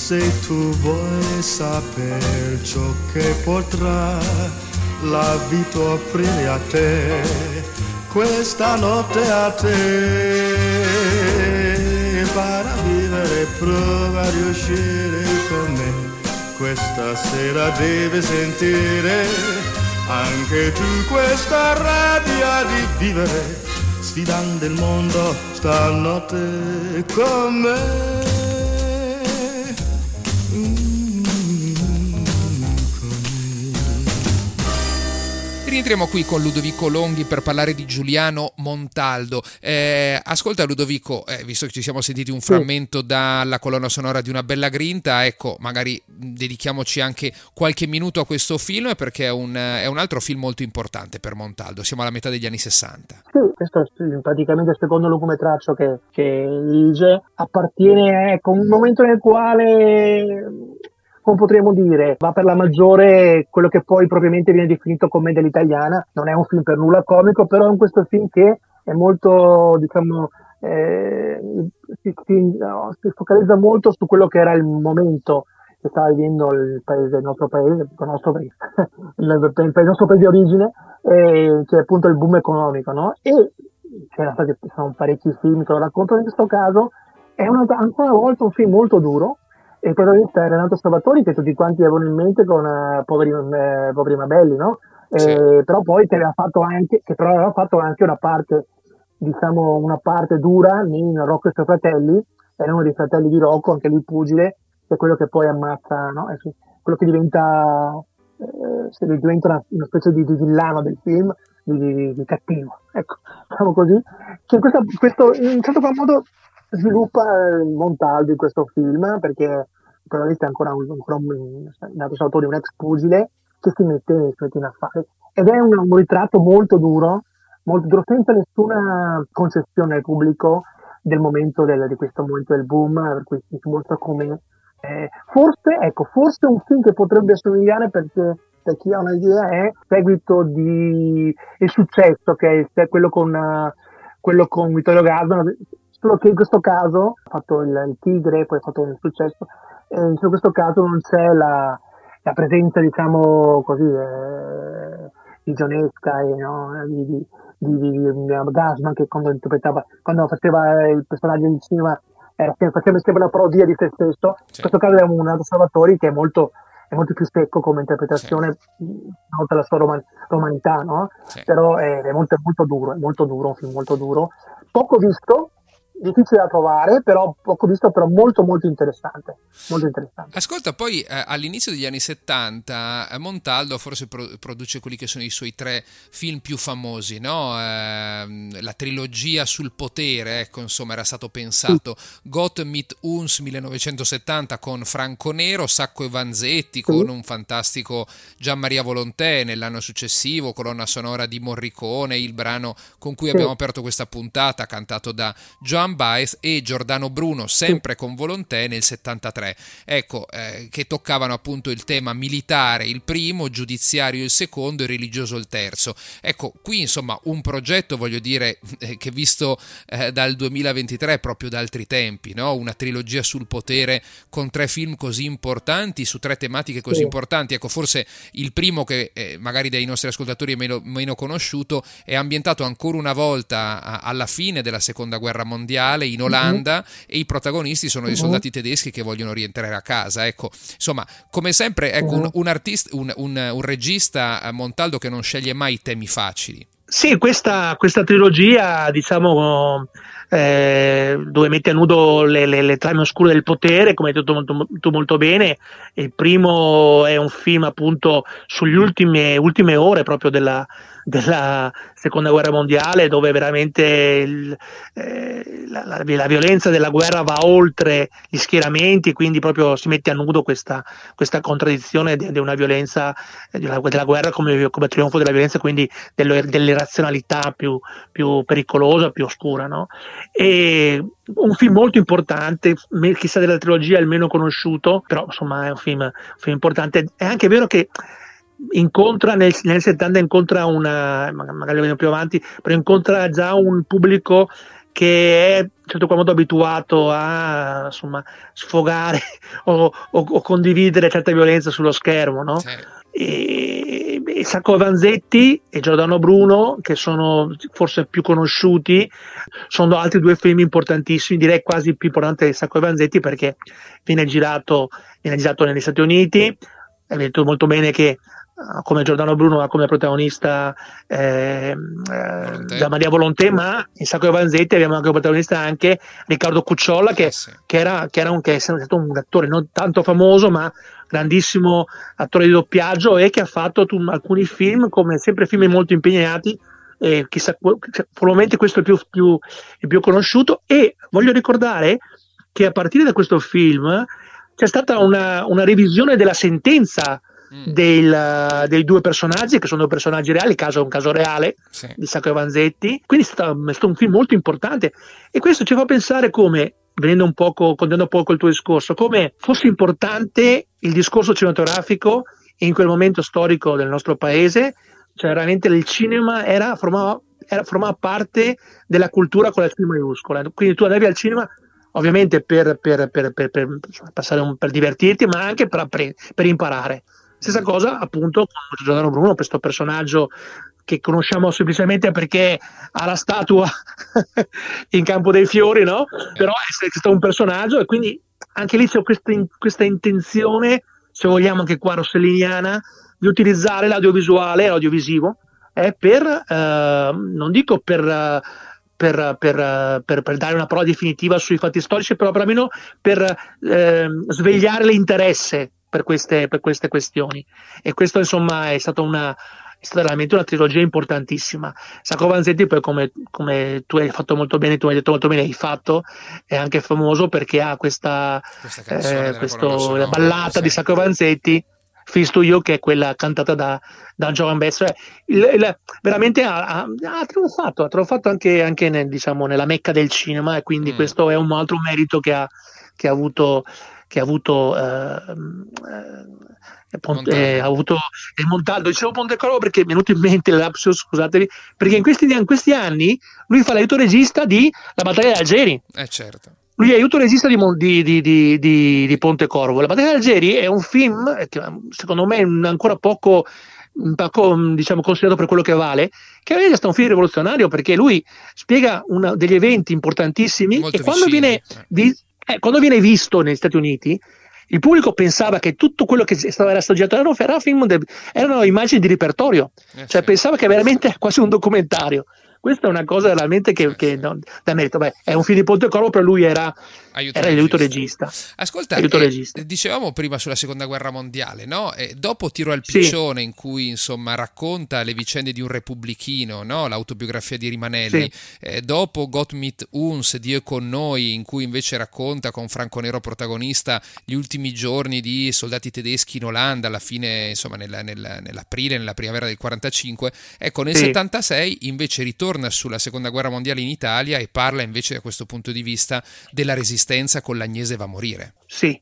se tu vuoi saper ciò che potrà la vita offrire a te questa notte a te. Para vivere prova a riuscire con me questa sera devi sentire anche tu questa rabbia di vivere sfidando il mondo stanotte con me Rientriamo qui con Ludovico Longhi per parlare di Giuliano Montaldo. Eh, ascolta Ludovico, eh, visto che ci siamo sentiti un frammento dalla colonna sonora di Una bella grinta, ecco, magari dedichiamoci anche qualche minuto a questo film perché è un, è un altro film molto importante per Montaldo, siamo alla metà degli anni 60. Sì, questo è praticamente il secondo lungometraggio che, che dirige, appartiene ecco, a un momento nel quale come potremmo dire, va per la maggiore quello che poi propriamente viene definito commedia all'italiana. Non è un film per nulla comico, però è questo film che è molto, diciamo, eh, si, si, no, si, focalizza molto su quello che era il momento che stava vivendo il, paese, il nostro paese, il nostro paese, il, il nostro paese di origine, eh, che appunto il boom economico, no? E c'erano stati sono parecchi film che lo raccontano in questo caso, è una, ancora una volta un film molto duro, il protagonista è Renato Salvatori che tutti quanti avevano in mente con uh, poveri, eh, poveri Mabelli, no? Sì. però poi che aveva fatto anche, che però aveva fatto anche una parte, diciamo, una parte dura in Rocco e i suoi fratelli, era uno dei fratelli di Rocco, anche lui pugile, che è quello che poi ammazza, no? È quello che diventa, eh, diventa una, una, specie di, di villano del film, di, di, di, cattivo, ecco, diciamo così, che in, questa, questo, in un certo qual modo sviluppa il Montaldo in questo film perché il protagonista è ancora un, ancora un, nato autore, un ex pugile che si mette, si mette in affare. Ed è un, un, ritratto molto duro, molto duro senza nessuna concessione al pubblico del momento del, di questo momento del boom per cui si mostra come eh, forse, ecco, forse un film che potrebbe assomigliare perché per chi ha un'idea è seguito di Il successo che è quello con, uh, quello con Vittorio Gassman solo che in questo caso ha fatto il, il Tigre, poi ha fatto il successo, in questo caso non c'è la, la presenza, diciamo così, eh, vigionesca e no, di, di, di, di, di Gasman che quando interpretava, quando faceva il personaggio in cinema era, faceva sempre una parodia di se stesso. Sì. In questo caso è un altro Salvatori che è molto, è molto più secco come interpretazione, sì. oltre alla sua roman- romanità, no? Sì. Però è, è molto, molto duro, è molto duro, un film molto duro. Poco visto, difficile da trovare, però poco visto, però molto molto interessante. Molto interessante. Ascolta, poi eh, all'inizio degli anni 70 eh, Montaldo forse pro- produce quelli che sono i suoi tre film più famosi, no? eh, la trilogia sul potere, ecco, insomma, era stato pensato. Sì. Gott mit uns 1970 con Franco Nero, Sacco e Vanzetti sì. con un fantastico Gian Maria Volontè nell'anno successivo, colonna sonora di Morricone, il brano con cui sì. abbiamo aperto questa puntata cantato da John Baez e Giordano Bruno, sempre con Volontè nel 73. Ecco, eh, che toccavano appunto il tema militare il primo, giudiziario il secondo e religioso il terzo. Ecco, qui insomma un progetto, voglio dire, eh, che visto eh, dal 2023 proprio da altri tempi, no? una trilogia sul potere con tre film così importanti, su tre tematiche così sì. importanti. Ecco, forse il primo che eh, magari dai nostri ascoltatori è meno, meno conosciuto è ambientato ancora una volta a, alla fine della seconda guerra mondiale mondiale in Olanda uh-huh. e i protagonisti sono dei soldati tedeschi che vogliono rientrare a casa. Ecco, insomma, come sempre, ecco, un, un, artista, un, un, regista eh, Montaldo che non sceglie mai temi facili. Sì, questa, questa trilogia, diciamo, eh, dove mette a nudo le, le, le, trame oscure del potere, come hai detto molto, molto, molto, bene. Il primo è un film appunto sulle ultime, ultime ore proprio della, della seconda guerra mondiale dove veramente il, eh, la, la, la, violenza della guerra va oltre gli schieramenti quindi proprio si mette a nudo questa, questa contraddizione di, di, una violenza eh, della, della guerra come, come, trionfo della violenza quindi dello, dell'irrazionalità più, più, pericolosa, più oscura no? e un film molto importante chissà della trilogia è il meno conosciuto però insomma è un film, un film importante è anche vero che incontra nel, nel 70 incontra una magari lo vediamo più avanti però incontra già un pubblico che è in certo qual modo abituato a insomma, sfogare o, o, o, condividere certa violenza sullo schermo no? Sì. e, e Sacco Vanzetti e Giordano Bruno che sono forse più conosciuti sono altri due film importantissimi direi quasi più importanti di Sacco Vanzetti perché viene girato, viene girato negli Stati Uniti hai detto molto bene che come Giordano Bruno ma come protagonista eh, eh, da Maria Volonté ma in Sacco Vanzetti abbiamo anche protagonista anche Riccardo Cucciolla che, eh sì. che, era, che, era un, che è stato un attore non tanto famoso ma grandissimo attore di doppiaggio e che ha fatto tu, alcuni film come sempre film molto impegnati e chissà probabilmente questo è il più, più, il più conosciuto e voglio ricordare che a partire da questo film c'è stata una, una revisione della sentenza. Del, dei due personaggi, che sono due personaggi reali, il caso è un caso reale sì. di Sacco Vanzetti. Quindi è stato, è stato, un film molto importante e questo ci fa pensare come, venendo un poco, condividendo un poco il tuo discorso, come fosse importante il discorso cinematografico in quel momento storico del nostro paese, cioè veramente il cinema era, formava, era, formava parte della cultura con la C maiuscola. Quindi tu andavi al cinema ovviamente per, per, per, per un, divertirti, ma anche per, per imparare. Stessa cosa appunto con Giordano Bruno, questo personaggio che conosciamo semplicemente perché ha la statua in Campo dei Fiori, no? Però è stato un personaggio e quindi anche lì c'è questa, questa intenzione, se vogliamo anche qua rosselliniana, di utilizzare l'audiovisuale, l'audiovisivo, eh, per, eh, non dico per... Per, per, per, per, dare una prova definitiva sui fatti storici, però almeno per eh, svegliare l'interesse per queste, per queste questioni. E questo insomma è stata una, è stata veramente una trilogia importantissima. Sacco Vanzetti, poi, come, come, tu hai fatto molto bene, tu hai detto molto bene, hai fatto, è anche famoso perché ha questa, questa eh, questo, la ballata di Sacco Vanzetti. Fisto io che è quella cantata da, da Joan Baez cioè, il, il, veramente ha, ha, ha, trionfato ha trionfato anche, anche nel, diciamo, nella mecca del cinema e quindi mm. questo è un altro merito che ha, che ha avuto che ha avuto, eh, eh, Ponte, eh, ha avuto il Montaldo. Dicevo Pontecorvo perché mi è venuto in mente l'Apsio, scusatemi, perché in questi, in questi, anni lui fa l'aiuto regista di La battaglia di Algeri. Eh certo. Lui è aiuto regista di, di, di, di, Pontecorvo. La battaglia di Algeri è un film che secondo me è ancora poco diciamo, considerato per quello che vale, che è stato un film rivoluzionario perché lui spiega una, degli eventi importantissimi Molto e quando vicini. viene, vi, eh, quando viene visto negli Stati Uniti, il pubblico pensava che tutto quello che stava era stato girato erano, era film de, erano immagini di repertorio, eh, cioè sì. pensava che veramente quasi un documentario. Questa è una cosa veramente che, che non, da merito. Beh, è un film di Ponte Corvo, però lui era aiuto era l'aiuto regista. Ascolta, aiuto eh, regista. dicevamo prima sulla seconda guerra mondiale, no? E dopo Tiro al piccione, sì. in cui insomma racconta le vicende di un repubblichino, no? l'autobiografia di Rimanelli. Sì. Eh, dopo Gott mit uns, Dio è con noi, in cui invece racconta con Franco Nero protagonista gli ultimi giorni di soldati tedeschi in Olanda, alla fine, insomma, nella, nella, nell'aprile, nella primavera del 45. Ecco, nel sì. 76 invece ritorna sulla seconda guerra mondiale in Italia e parla invece da questo punto di vista della resistenza resistenza con l'Agnese va a morire. Sì,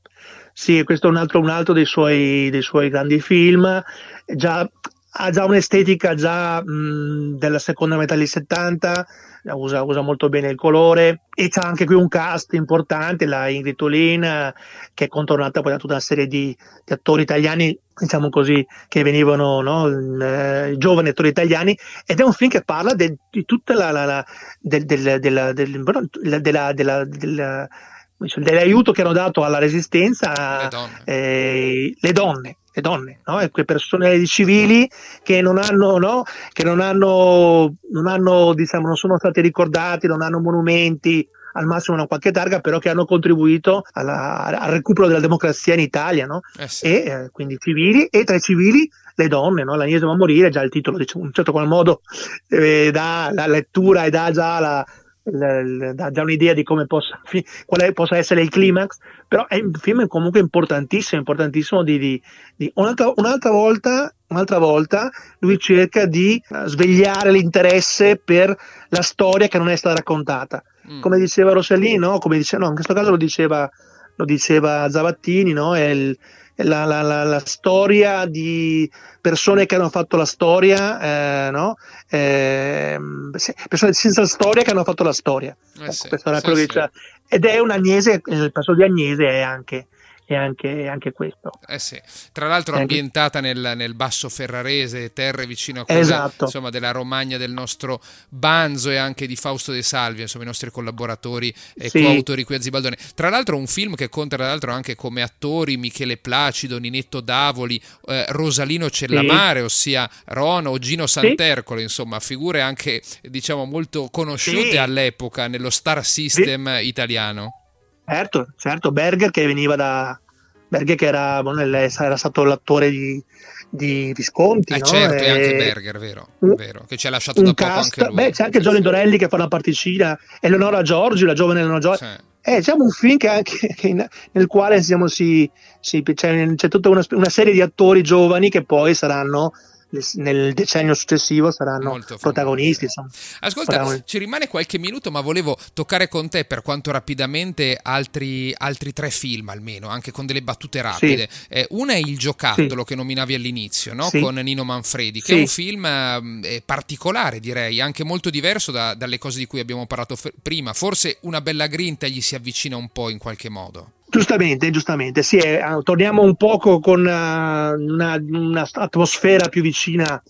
sì questo è un altro, un altro dei, suoi, dei, suoi, grandi film. Già, ha già un'estetica già mh, della seconda metà degli 70, usa, usa, molto bene il colore e c'è anche qui un cast importante, la Ingrid Tulin che è contornata poi da tutta una serie di, di attori italiani diciamo così, che venivano no, eh, giovani attori italiani ed è un film che parla de, di tutta la, la, la del, del, della, del, della, della, della dell'aiuto che hanno dato alla resistenza le donne, eh, le donne le donne, no? e quelle persone civili che non hanno, no? che non hanno, non hanno, diciamo, non sono stati ricordati, non hanno monumenti, al massimo una qualche targa, però che hanno contribuito alla, al recupero della democrazia in Italia, no? Eh sì. E eh, quindi civili, e tra i civili le donne, no? L'Agnese va a morire, già il titolo, diciamo, in un certo qual modo eh, dà la lettura e dà già la, dà già un'idea di come possa, quale possa essere il climax, però è un film comunque importantissimo, importantissimo di, di, di un'altra, un'altra, volta, un'altra volta lui cerca di eh, svegliare l'interesse per la storia che non è stata raccontata. Mm. Come diceva Rossellini, no? Come dice, no, in questo caso lo diceva, lo diceva Zavattini, no? È il, la, la, la, la, storia di persone che hanno fatto la storia, eh, no? eh, persone senza storia che hanno fatto la storia. Eh sì, era sì, sì. Ed è un Agnese, il passo di Agnese è anche, è anche, è anche questo. Eh sì. Tra l'altro Eh, ambientata nel, nel basso ferrarese, terre vicino a quelle Esatto. insomma, della Romagna del nostro Banzo e anche di Fausto De Salvi, insomma i nostri collaboratori e Sì. coautori qui a Zibaldone. Tra l'altro un film che conta tra l'altro anche come attori Michele Placido, Ninetto Davoli, eh, Rosalino Cellamare, ossia Rono o Gino Santercolo, insomma figure anche diciamo molto conosciute Sì. all'epoca nello star system italiano. Certo, certo, Berger che veniva da Berger che era, era stato l'attore di, di Visconti, Eh no? certo, e anche Berger, vero, un- vero, che ci ha lasciato da poco cast, anche lui. beh, c'è anche Johnny Dorelli che fa una particina, Eleonora Giorgi, la giovane Eleonora Giorgi. Sì. È diciamo un film che anche, che in- nel quale diciamo, si, si- c'è, c'è tutta una, una serie di attori giovani che poi saranno nel, decennio successivo saranno protagonisti. Insomma. Ascolta, Protagonisti. ci rimane qualche minuto, ma volevo toccare con te per quanto rapidamente altri, altri tre film almeno, anche con delle battute rapide. Eh, una è Il giocattolo che nominavi all'inizio, no? Sì. con Nino Manfredi, che Sì. è un film ehm, eh, particolare, direi, anche molto diverso da- dalle cose di cui abbiamo parlato f- prima. Forse una bella grinta gli si avvicina un po' in qualche modo. Giustamente, giustamente, sì, eh, torniamo un poco con eh, una, più vicina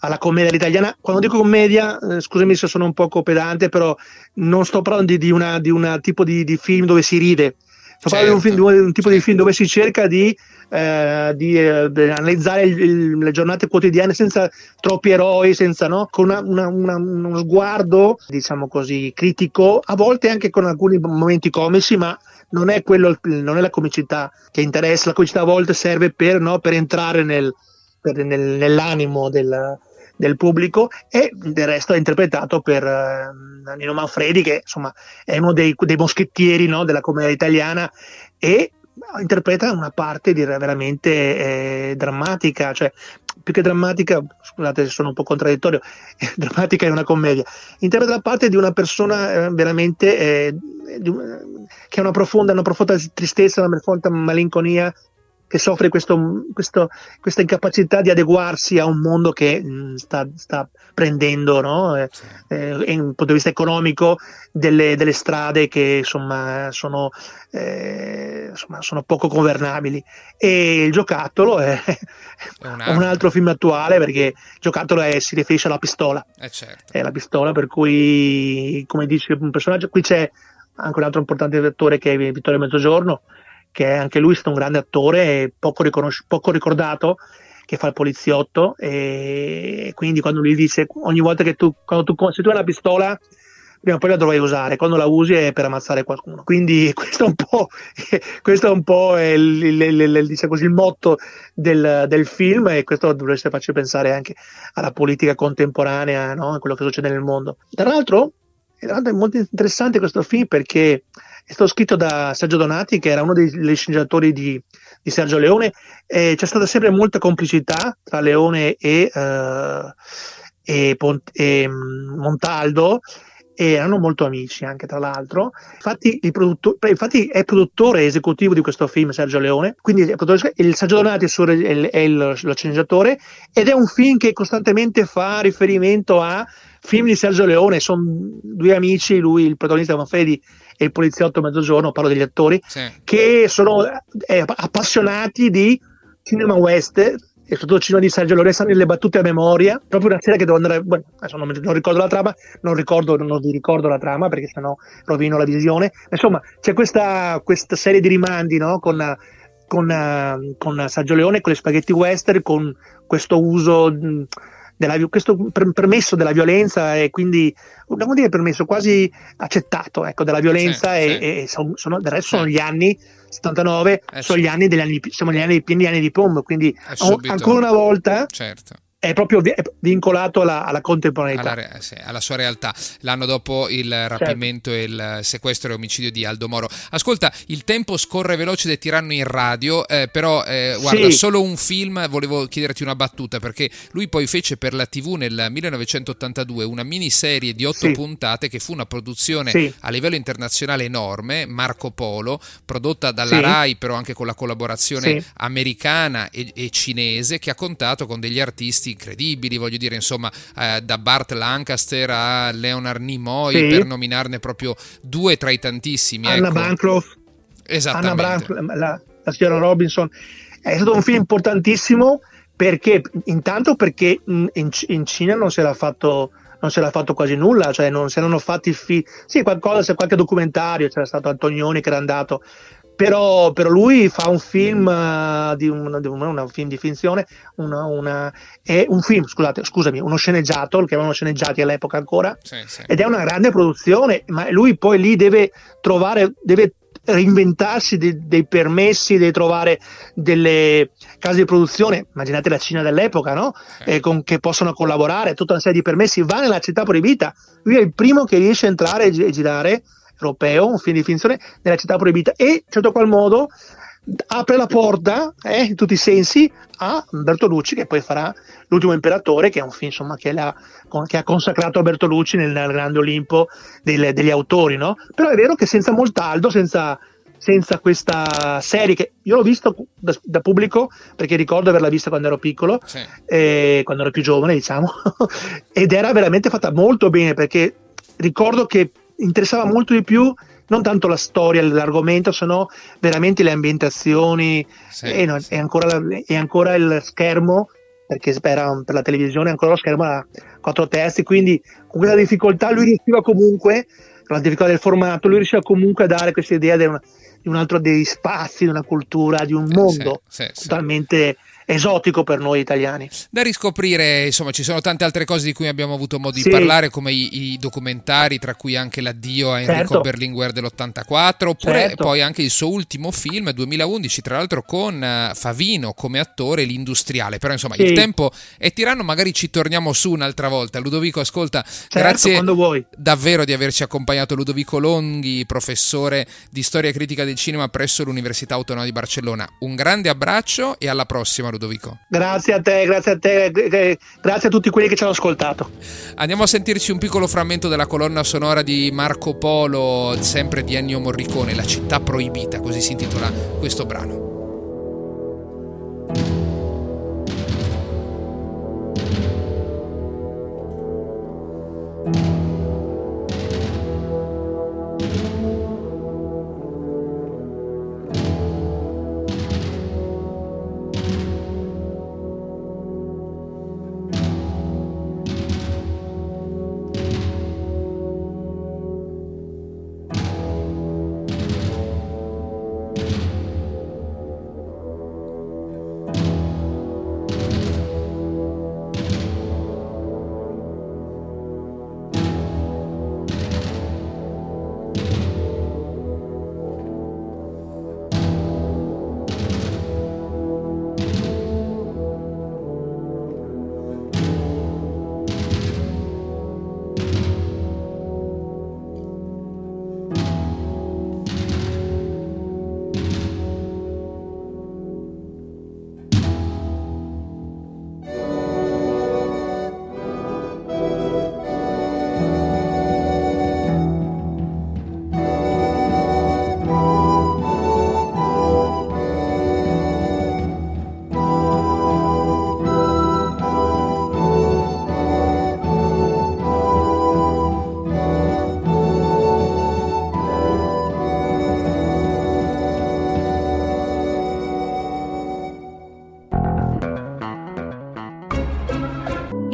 alla commedia italiana. Quando dico commedia, eh, scusami se sono un poco pedante, però non sto parlando di, di una, di una tipo di, di film dove si ride, sto parlando di un, film- di un- un tipo di certo. film dove si cerca di, eh, di, eh, analizzare il- il- le giornate quotidiane senza troppi eroi, senza, no? con una- una- una- uno sguardo, diciamo così, critico, a volte anche con alcuni momenti comici, ma non è, quello, non è la comicità che interessa, la comicità a volte serve per, no, per entrare nel- per- nel- nell'animo del, del pubblico e del resto è interpretato per eh, Nino Manfredi che insomma è uno dei, dei moschettieri no, della commedia italiana e interpreta una parte direi veramente eh, drammatica, cioè più che drammatica, scusate se sono un po' contraddittorio, drammatica è una commedia, interpreta la parte di una persona eh, veramente eh, di un- che ha una profonda, una profonda tristezza, una profonda malinconia, che soffre questo- questo- questa incapacità di adeguarsi a un mondo che mh, sta, sta prendendo, no? Eh, eh, in un punto di vista economico, delle, delle strade che insomma sono, eh, insomma sono poco governabili. E il giocattolo è, È un altro film attuale perché il giocattolo è- si riferisce alla pistola Eh certo. è la pistola, per cui, come dice un personaggio, qui c'è anche un altro importante attore che è Vittorio Mezzogiorno, che anche lui è stato un grande attore, poco, riconosci- poco ricordato, che fa il poliziotto, e quindi quando lui dice ogni volta che tu, tu, se tu hai una pistola, prima o poi la dovrai usare, quando la usi è per ammazzare qualcuno. Quindi questo è un po', questo è un po' il, il- il- diciamo così, il motto del, del film e questo dovreste farci pensare anche alla politica contemporanea, no? a quello che succede nel mondo. Tra l'altro è molto interessante questo film perché è stato scritto da Sergio Donati, che era uno dei sceneggiatori di, di Sergio Leone, e c'è stata sempre molta complicità tra Leone e, eh, e Pont- e, mm, Montaldo. E erano molto amici anche tra l'altro. Infatti, produtto- infatti è produttore esecutivo di questo film Sergio Leone, quindi il Sergio Donati è il- è il- lo sceneggiatore ed è un film che costantemente fa riferimento a film di Sergio Leone, sono due amici, lui il protagonista Manfredi e il poliziotto Mezzogiorno, parlo degli attori, Sì. che sono eh, appassionati di cinema western e soprattutto cinema di Sergio Leone, sanno le battute a memoria, proprio una serie che devo andare, bueno, adesso non, non ricordo la trama, non ricordo, non vi ricordo la trama perché sennò rovino la visione, insomma c'è questa, questa serie di rimandi no? con, con, uh, con Sergio Leone, con le spaghetti western, con questo uso della, questo permesso della violenza e quindi vuol dire permesso, quasi accettato ecco, della violenza sì, e, sì. e sono, sono, del resto sì. sono gli anni 79, eh, sono gli anni degli anni, siamo negli anni pieni anni di pombo, quindi ancora una volta certo è proprio vincolato alla, alla contemporaneità. Alla, sì, alla, sua realtà. L'anno dopo il certo. rapimento certo. e il sequestro e omicidio di Aldo Moro. Ascolta, il tempo scorre veloce del tiranno in radio, eh, però eh, guarda, sì. solo un film, volevo chiederti una battuta, perché lui poi fece per la TV nel 1982 una miniserie di otto sì. puntate che fu una produzione a livello internazionale enorme, Marco Polo, prodotta dalla RAI, però anche con la collaborazione americana e, e cinese, che ha contato con degli artisti incredibili, voglio dire, insomma, eh, da Bart Lancaster a Leonard Nimoy, sì. per nominarne proprio due tra i tantissimi. Anna ecco. Bancroft, Esattamente. Anna Bancroft, la, la signora Robinson. È stato un film importantissimo perché, intanto perché in, in Cina non se l'ha fatto non se l'ha fatto quasi nulla, cioè non si erano fatti film, sì qualcosa, qualche documentario, c'era stato Antonioni che era andato, però, però, lui fa un film uh, di, un, di un, un, film di finzione, una, una, è un film, scusate, scusami, uno sceneggiato, lo chiamavano sceneggiati all'epoca ancora, sì, sì. ed è una grande produzione, ma lui poi lì deve trovare, deve reinventarsi de, dei permessi, deve trovare delle case di produzione, immaginate la Cina dell'epoca, no? Eh, con, che possono collaborare, tutta una serie di permessi, va nella città proibita, lui è il primo che riesce a entrare e girare europeo, un film di finzione nella città proibita e in certo qual modo apre la porta eh, in tutti i sensi a Bertolucci che poi farà L'ultimo imperatore che è un film insomma, che, ha, che, ha, consacrato Bertolucci nel, nel grande Olimpo del, degli autori no? però è vero che senza Moltaldo senza, senza questa serie che io l'ho visto da, da, pubblico perché ricordo averla vista quando ero piccolo sì. eh, quando ero più giovane diciamo ed era veramente fatta molto bene perché ricordo che interessava molto di più non tanto la storia, l'argomento, se no veramente le ambientazioni sì, e, no, sì. e, ancora, e, ancora, il schermo, perché era per la televisione ancora lo schermo a quattro terzi, quindi con questa difficoltà lui riusciva comunque, con la difficoltà del formato, lui riusciva comunque a dare questa idea di, una, di un altro dei spazi, di una cultura, di un mondo sì, totalmente esotico per noi italiani. Da riscoprire, insomma, ci sono tante altre cose di cui abbiamo avuto modo sì. di parlare, come i, i, documentari, tra cui anche l'addio a Enrico certo. Berlinguer dell'84, oppure certo. poi anche il suo ultimo film, 2011, tra l'altro con uh, Favino come attore, L'industriale. Però insomma, sì. il tempo è tiranno, magari ci torniamo su un'altra volta. Ludovico, ascolta, certo, grazie davvero di averci accompagnato. Ludovico Longhi, professore di storia critica del cinema presso l'Università Autonoma di Barcellona. Un grande abbraccio e alla prossima, Ludovico. Ludovico. Grazie a te, grazie a te, grazie a tutti quelli che ci hanno ascoltato. Andiamo a sentirci un piccolo frammento della colonna sonora di Marco Polo, sempre di Ennio Morricone, La città proibita, così si intitola questo brano.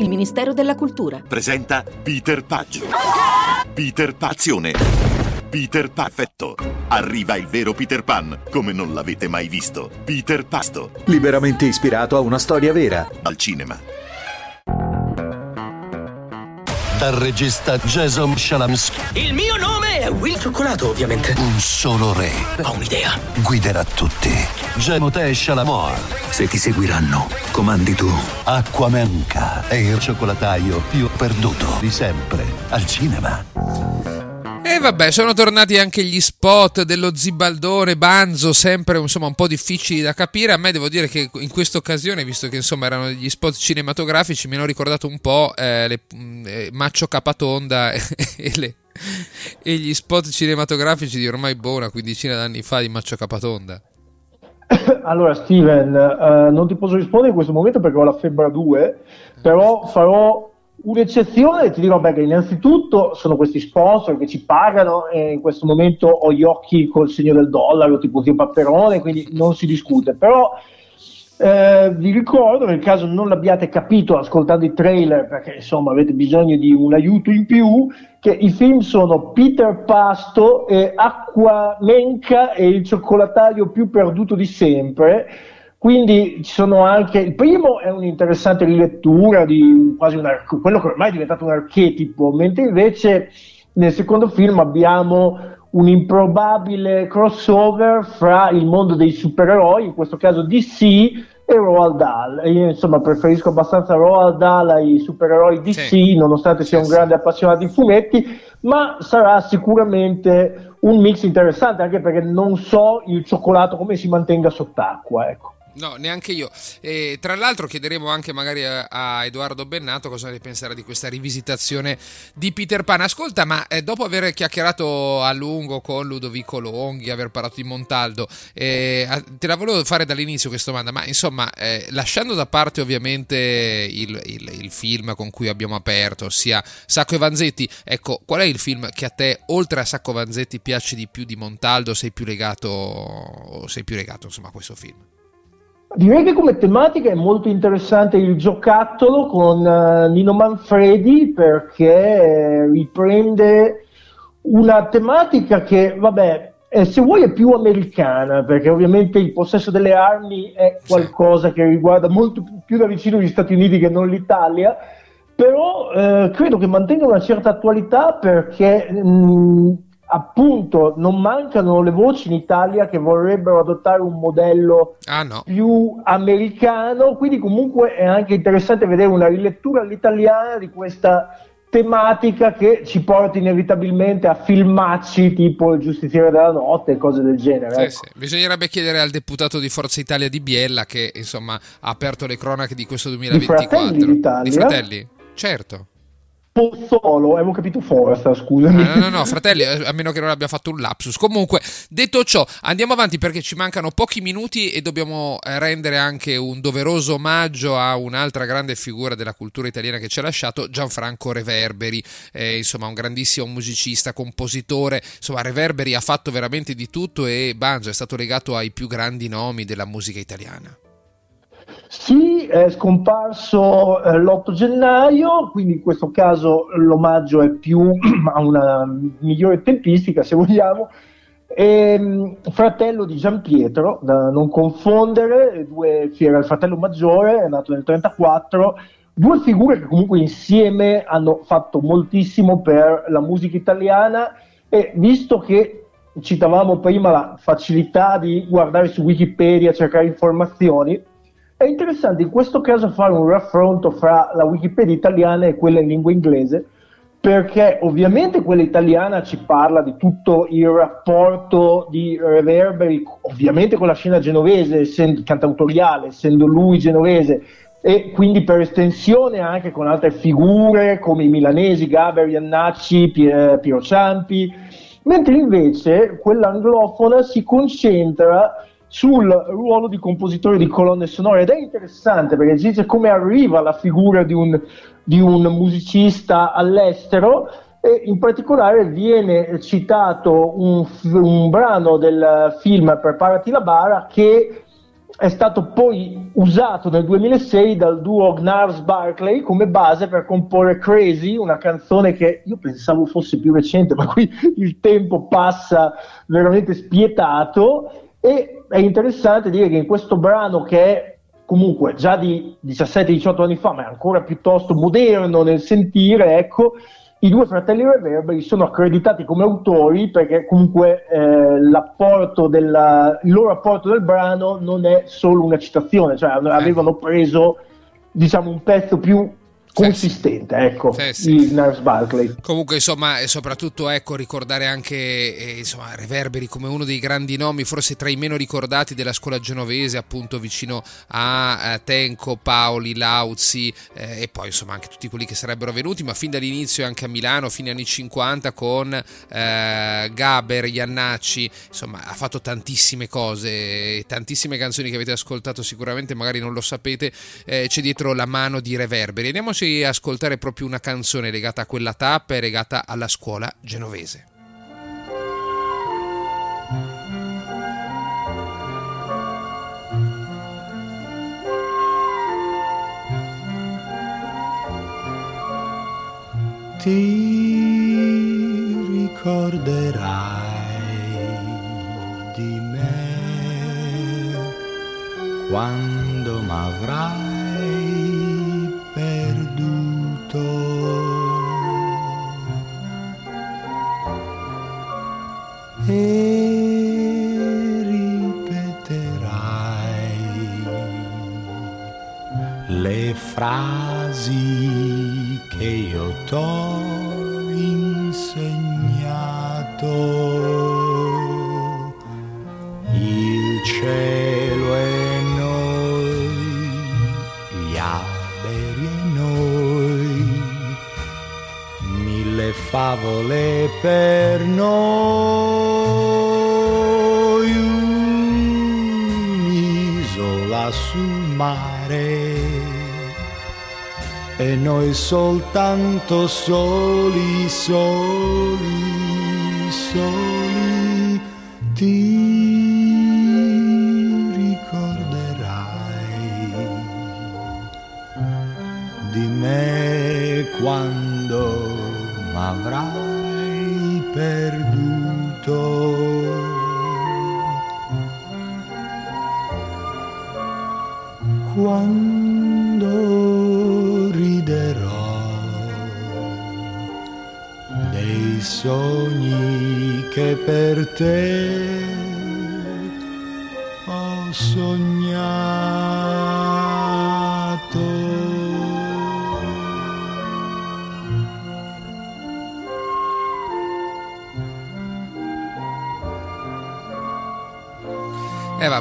Ministero della Cultura. Presenta Peter Paggio. Peter Pazione. Peter Perfetto. Arriva il vero Peter Pan, come non l'avete mai visto. Peter Pasto. Liberamente ispirato a una storia vera. Al cinema. Dal regista Jason Shalams. Il mio nome è Will Cioccolato, ovviamente. Un solo re. Ho un'idea. Guiderà tutti. Gemote Shalamore. Se ti seguiranno, comandi tu. Acquamenca è il cioccolataio più perduto di sempre. Al cinema. E vabbè, sono tornati anche gli spot dello Zibaldone, Banzo, sempre insomma un po' difficili da capire. A me devo dire che in questa occasione, visto che insomma erano degli spot cinematografici, mi hanno ricordato un po' eh, le, eh, Maccio Capatonda e, le, e, gli spot cinematografici di ormai boh, una quindicina d'anni fa di Maccio Capatonda. Allora, Steven, uh, non ti posso rispondere in questo momento perché ho la febbre a 2, però farò Un'eccezione ti dirò che innanzitutto sono questi sponsor che ci pagano e in questo momento ho gli occhi col segno del dollaro tipo Zio Papperone, quindi non si discute, però eh, vi ricordo nel caso non l'abbiate capito ascoltando i trailer perché insomma avete bisogno di un aiuto in più che i film sono Peter Pasto e Acqua Menca e il cioccolataio più perduto di sempre quindi ci sono anche, il primo è un'interessante rilettura di quasi un, quello che ormai è diventato un archetipo, mentre invece nel secondo film abbiamo un improbabile crossover fra il mondo dei supereroi, in questo caso DC, e Roald Dahl. io insomma preferisco abbastanza Roald Dahl ai supereroi DC, sì. nonostante sia un grande appassionato di fumetti, ma sarà sicuramente un mix interessante anche perché non so il cioccolato come si mantenga sott'acqua. Ecco. No, neanche io. E, tra l'altro chiederemo anche magari a, a, Edoardo Bennato cosa ne penserà di questa rivisitazione di Peter Pan. Ascolta, ma eh, dopo aver chiacchierato a lungo con Ludovico Longhi, aver parlato di Montaldo, eh, te la volevo fare dall'inizio questa domanda, ma insomma, eh, lasciando da parte ovviamente il, il, il, film con cui abbiamo aperto, ossia Sacco e Vanzetti, ecco, qual è il film che a te, oltre a Sacco e Vanzetti, piace di più di Montaldo? Sei più legato, sei più legato insomma, a questo film? Direi che come tematica è molto interessante il giocattolo con uh, Nino Manfredi perché riprende una tematica che, vabbè, eh, se vuoi è più americana, perché ovviamente il possesso delle armi è qualcosa che riguarda molto più da vicino gli Stati Uniti che non l'Italia, però eh, credo che mantenga una certa attualità perché mh, appunto non mancano le voci in Italia che vorrebbero adottare un modello ah, no. più americano, quindi comunque è anche interessante vedere una rilettura all'italiana di questa tematica che ci porta inevitabilmente a filmacci tipo Il giustiziere della notte e cose del genere. Sì, ecco. sì. Bisognerebbe chiedere al deputato di Forza Italia di Biella che insomma ha aperto le cronache di questo 2024. Di Fratelli. Di Fratelli? Certo. Pozzolo, avevo capito Forza, scusami. No, no, no, fratelli, eh, a meno che non abbia fatto un lapsus. Comunque, detto ciò, andiamo avanti perché ci mancano pochi minuti e dobbiamo eh, rendere anche un doveroso omaggio a un'altra grande figura della cultura italiana che ci ha lasciato, Gianfranco Reverberi, eh, insomma un grandissimo musicista, compositore, insomma Reverberi ha fatto veramente di tutto e Banjo è stato legato ai più grandi nomi della musica italiana. Sì, è scomparso eh, l'8 gennaio, quindi in questo caso l'omaggio è più a una migliore tempistica, se vogliamo. E, ehm, fratello di Gian Pietro, da non confondere, due, era il fratello maggiore, è nato nel 1934, due figure che comunque insieme hanno fatto moltissimo per la musica italiana e visto che citavamo prima la facilità di guardare su Wikipedia, cercare informazioni, è interessante in questo caso fare un raffronto fra la Wikipedia italiana e quella in lingua inglese, perché ovviamente quella italiana ci parla di tutto il rapporto di Reverberi, ovviamente con la scena genovese, essendo cantautoriale, essendo lui genovese, e quindi per estensione anche con altre figure come i milanesi, Gaber, Iannacci, Piero Ciampi, mentre invece quella anglofona si concentra sul ruolo di compositore di colonne sonore. Ed è interessante perché dice come arriva la figura di un, di un musicista all'estero e in particolare viene citato un, un brano del film Preparati la bara che è stato poi usato nel 2006 dal duo Gnars Barclay come base per comporre Crazy, una canzone che io pensavo fosse più recente, ma qui il tempo passa veramente spietato e è interessante dire che in questo brano che è comunque già di 17-18 anni fa, ma è ancora piuttosto moderno nel sentire, ecco, i due fratelli Reverberi sono accreditati come autori perché comunque eh, l'apporto della, il loro apporto del brano non è solo una citazione, cioè avevano preso diciamo un pezzo più consistente, ecco, Sì, sì. di Nurse Barkley. Comunque, insomma, e soprattutto ecco, ricordare anche eh, insomma, Reverberi come uno dei grandi nomi, forse tra i meno ricordati della scuola genovese, appunto vicino a eh, Tenco, Paoli, Lauzi eh, e poi insomma anche tutti quelli che sarebbero venuti, ma fin dall'inizio anche a Milano, fine anni 50 con eh, Gaber, Iannacci, insomma, ha fatto tantissime cose, tantissime canzoni che avete ascoltato sicuramente, magari non lo sapete, eh, c'è dietro la mano di Reverberi. Andiamoci a ascoltare proprio una canzone legata a quella tappa e legata alla scuola genovese. ti ricorderai di me quando m'avrai E ripeterai le frasi che io t'ho insegnato. Il cielo favole per noi, un'isola sul mare. E noi soltanto soli, soli, soli ti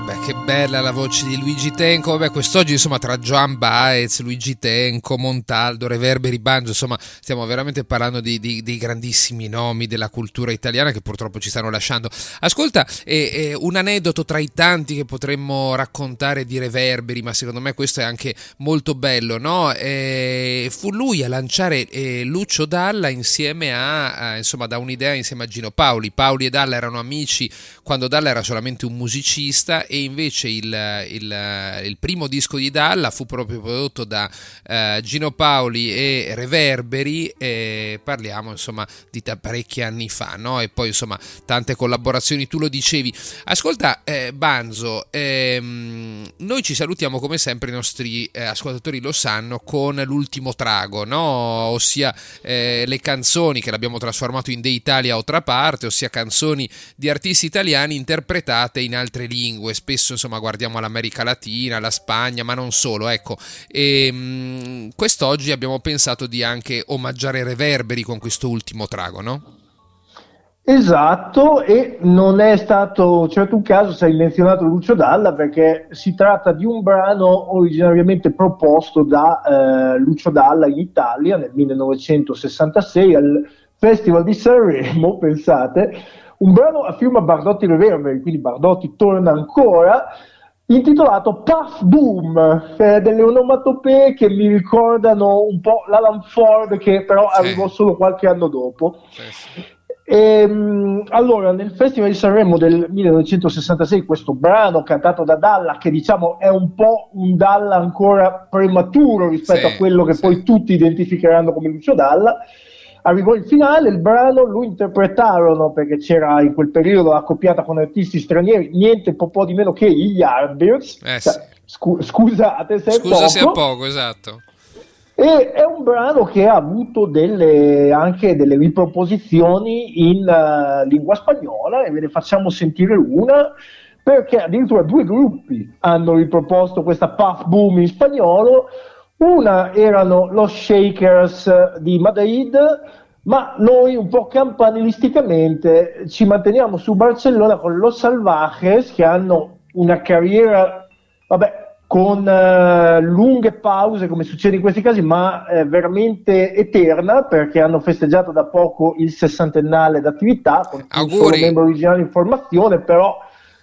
E bella la voce di Luigi Tenco. Vabbè, quest'oggi insomma tra Joan Baez, Luigi Tenco, Montaldo, Reverberi, Banjo, insomma stiamo veramente parlando di, di- dei grandissimi nomi della cultura italiana che purtroppo ci stanno lasciando. Ascolta, eh, eh, un aneddoto tra i tanti che potremmo raccontare di Reverberi, ma secondo me questo è anche molto bello, no? Eh, fu lui a lanciare eh, Lucio Dalla insieme a, a- insomma, da un'idea insieme a Gino Paoli. Paoli e Dalla erano amici quando Dalla era solamente un musicista e invece il, il- il primo disco di Dalla fu proprio prodotto da eh, Gino Paoli e Reverberi e parliamo insomma di parecchi anni fa no? e poi insomma tante collaborazioni tu lo dicevi ascolta eh, Banzo ehm, noi ci salutiamo come sempre i nostri eh, ascoltatori lo sanno con l'ultimo trago no? ossia eh, le canzoni che l'abbiamo trasformato in De Italia otra parte ossia canzoni di artisti italiani interpretate in altre lingue spesso insomma guardiamo all'America Latina alla Spagna ma non solo ecco e mh, quest'oggi abbiamo pensato di anche omaggiare Reverberi con questo ultimo trago no? Esatto, e non è stato certo un caso se hai menzionato Lucio Dalla perché si tratta di un brano originariamente proposto da eh, Lucio Dalla in Italia nel 1966 al Festival di Sanremo, pensate, un brano a firma Bardotti Reverberi, quindi Bardotti torna ancora, intitolato Puff Boom, eh, delle onomatopee che mi ricordano un po' l'Alan Ford che però arrivò solo qualche anno dopo. E, mh, allora, nel Festival di Sanremo del 1966, questo brano cantato da Dalla, che diciamo è un po' un Dalla ancora prematuro rispetto Sì, a quello che sì. poi tutti identificheranno come Lucio Dalla, arrivò in finale, il brano lo interpretarono perché c'era in quel periodo accoppiata con artisti stranieri, niente po', po' di meno che gli Yardbirds. Eh Cioè, sì. scu- scusate se è Scusa se è poco. poco, esatto. E è un brano che ha avuto delle, anche delle riproposizioni in eh, lingua spagnola e ve ne facciamo sentire una perché addirittura due gruppi hanno riproposto questa Puff Boom in spagnolo. Una erano los Shakers di Madrid, ma noi un po' campanilisticamente ci manteniamo su Barcellona con los Salvajes che hanno una carriera, vabbè, con eh, lunghe pause come succede in questi casi, ma eh, veramente eterna perché hanno festeggiato da poco il sessantennale d'attività con Auguri. solo membro originale in formazione, però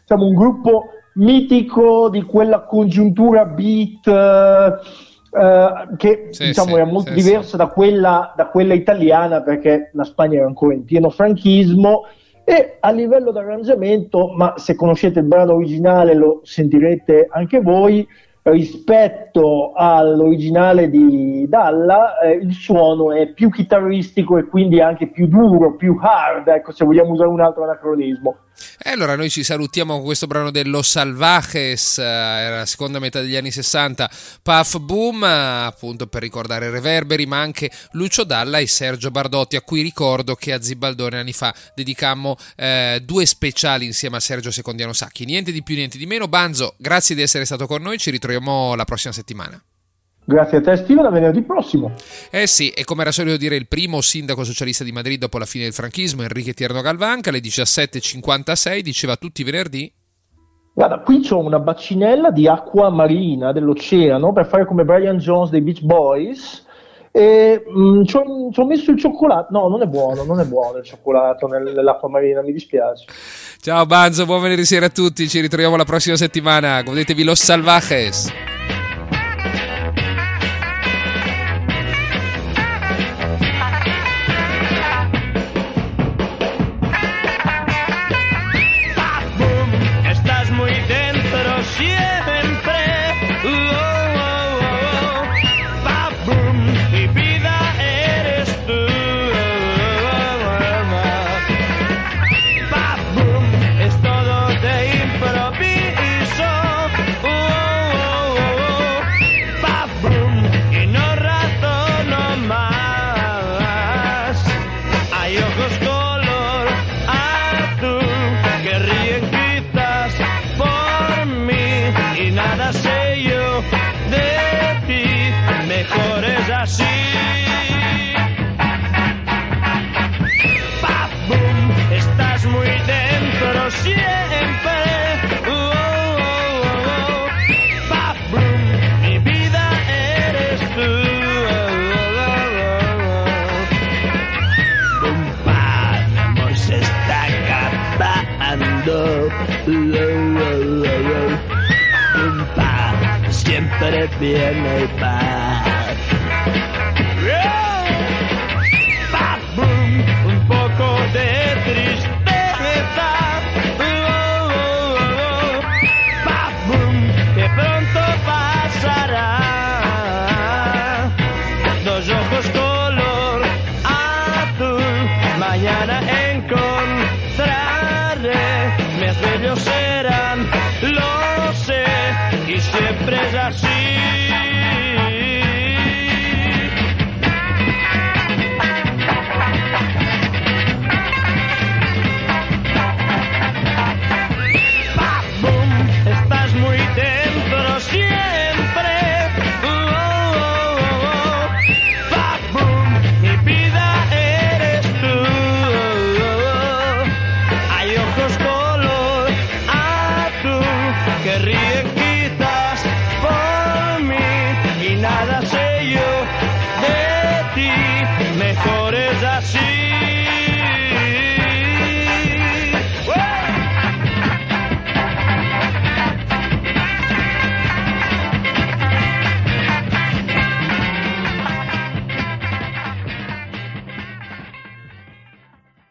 siamo un gruppo mitico di quella congiuntura beat eh, eh, che Sì, diciamo sì, era molto sì, diversa da quella, da quella italiana perché la Spagna era ancora in pieno franchismo. E a livello di arrangiamento, ma se conoscete il brano originale lo sentirete anche voi, rispetto all'originale di Dalla, eh, il suono è più chitarristico e quindi anche più duro, più hard, ecco se vogliamo usare un altro anacronismo. E allora noi ci salutiamo con questo brano dello Salvajes, eh, era la seconda metà degli anni 60, Puff Boom, eh, appunto per ricordare Reverberi, ma anche Lucio Dalla e Sergio Bardotti, a cui ricordo che a Zibaldone anni fa dedicammo eh, due speciali insieme a Sergio Secondiano Sacchi. Niente di più, niente di meno. Banzo, grazie di essere stato con noi, ci ritroviamo la prossima settimana. Grazie a te Steven, a venerdì prossimo. Eh sì, e come era solito dire il primo sindaco socialista di Madrid dopo la fine del franchismo, Enrique Tierno Galvan, che alle 17.56 diceva tutti i venerdì Guarda, qui c'ho una bacinella di acqua marina dell'oceano per fare come Brian Jones dei Beach Boys. E mm, ci ho, ci ho messo il cioccolato. No, non è buono, non è buono il cioccolato nel- nell'acqua marina, mi dispiace. Ciao Banzo, buon venerdì sera a tutti, ci ritroviamo la prossima settimana, godetevi Los Salvajes. así. ¡Pap, boom! Estás muy dentro siempre. Oh, oh, oh, oh ¡Pap, boom! Mi vida eres tú. ¡Bum, pam! Se está acabando. Siempre viene y va.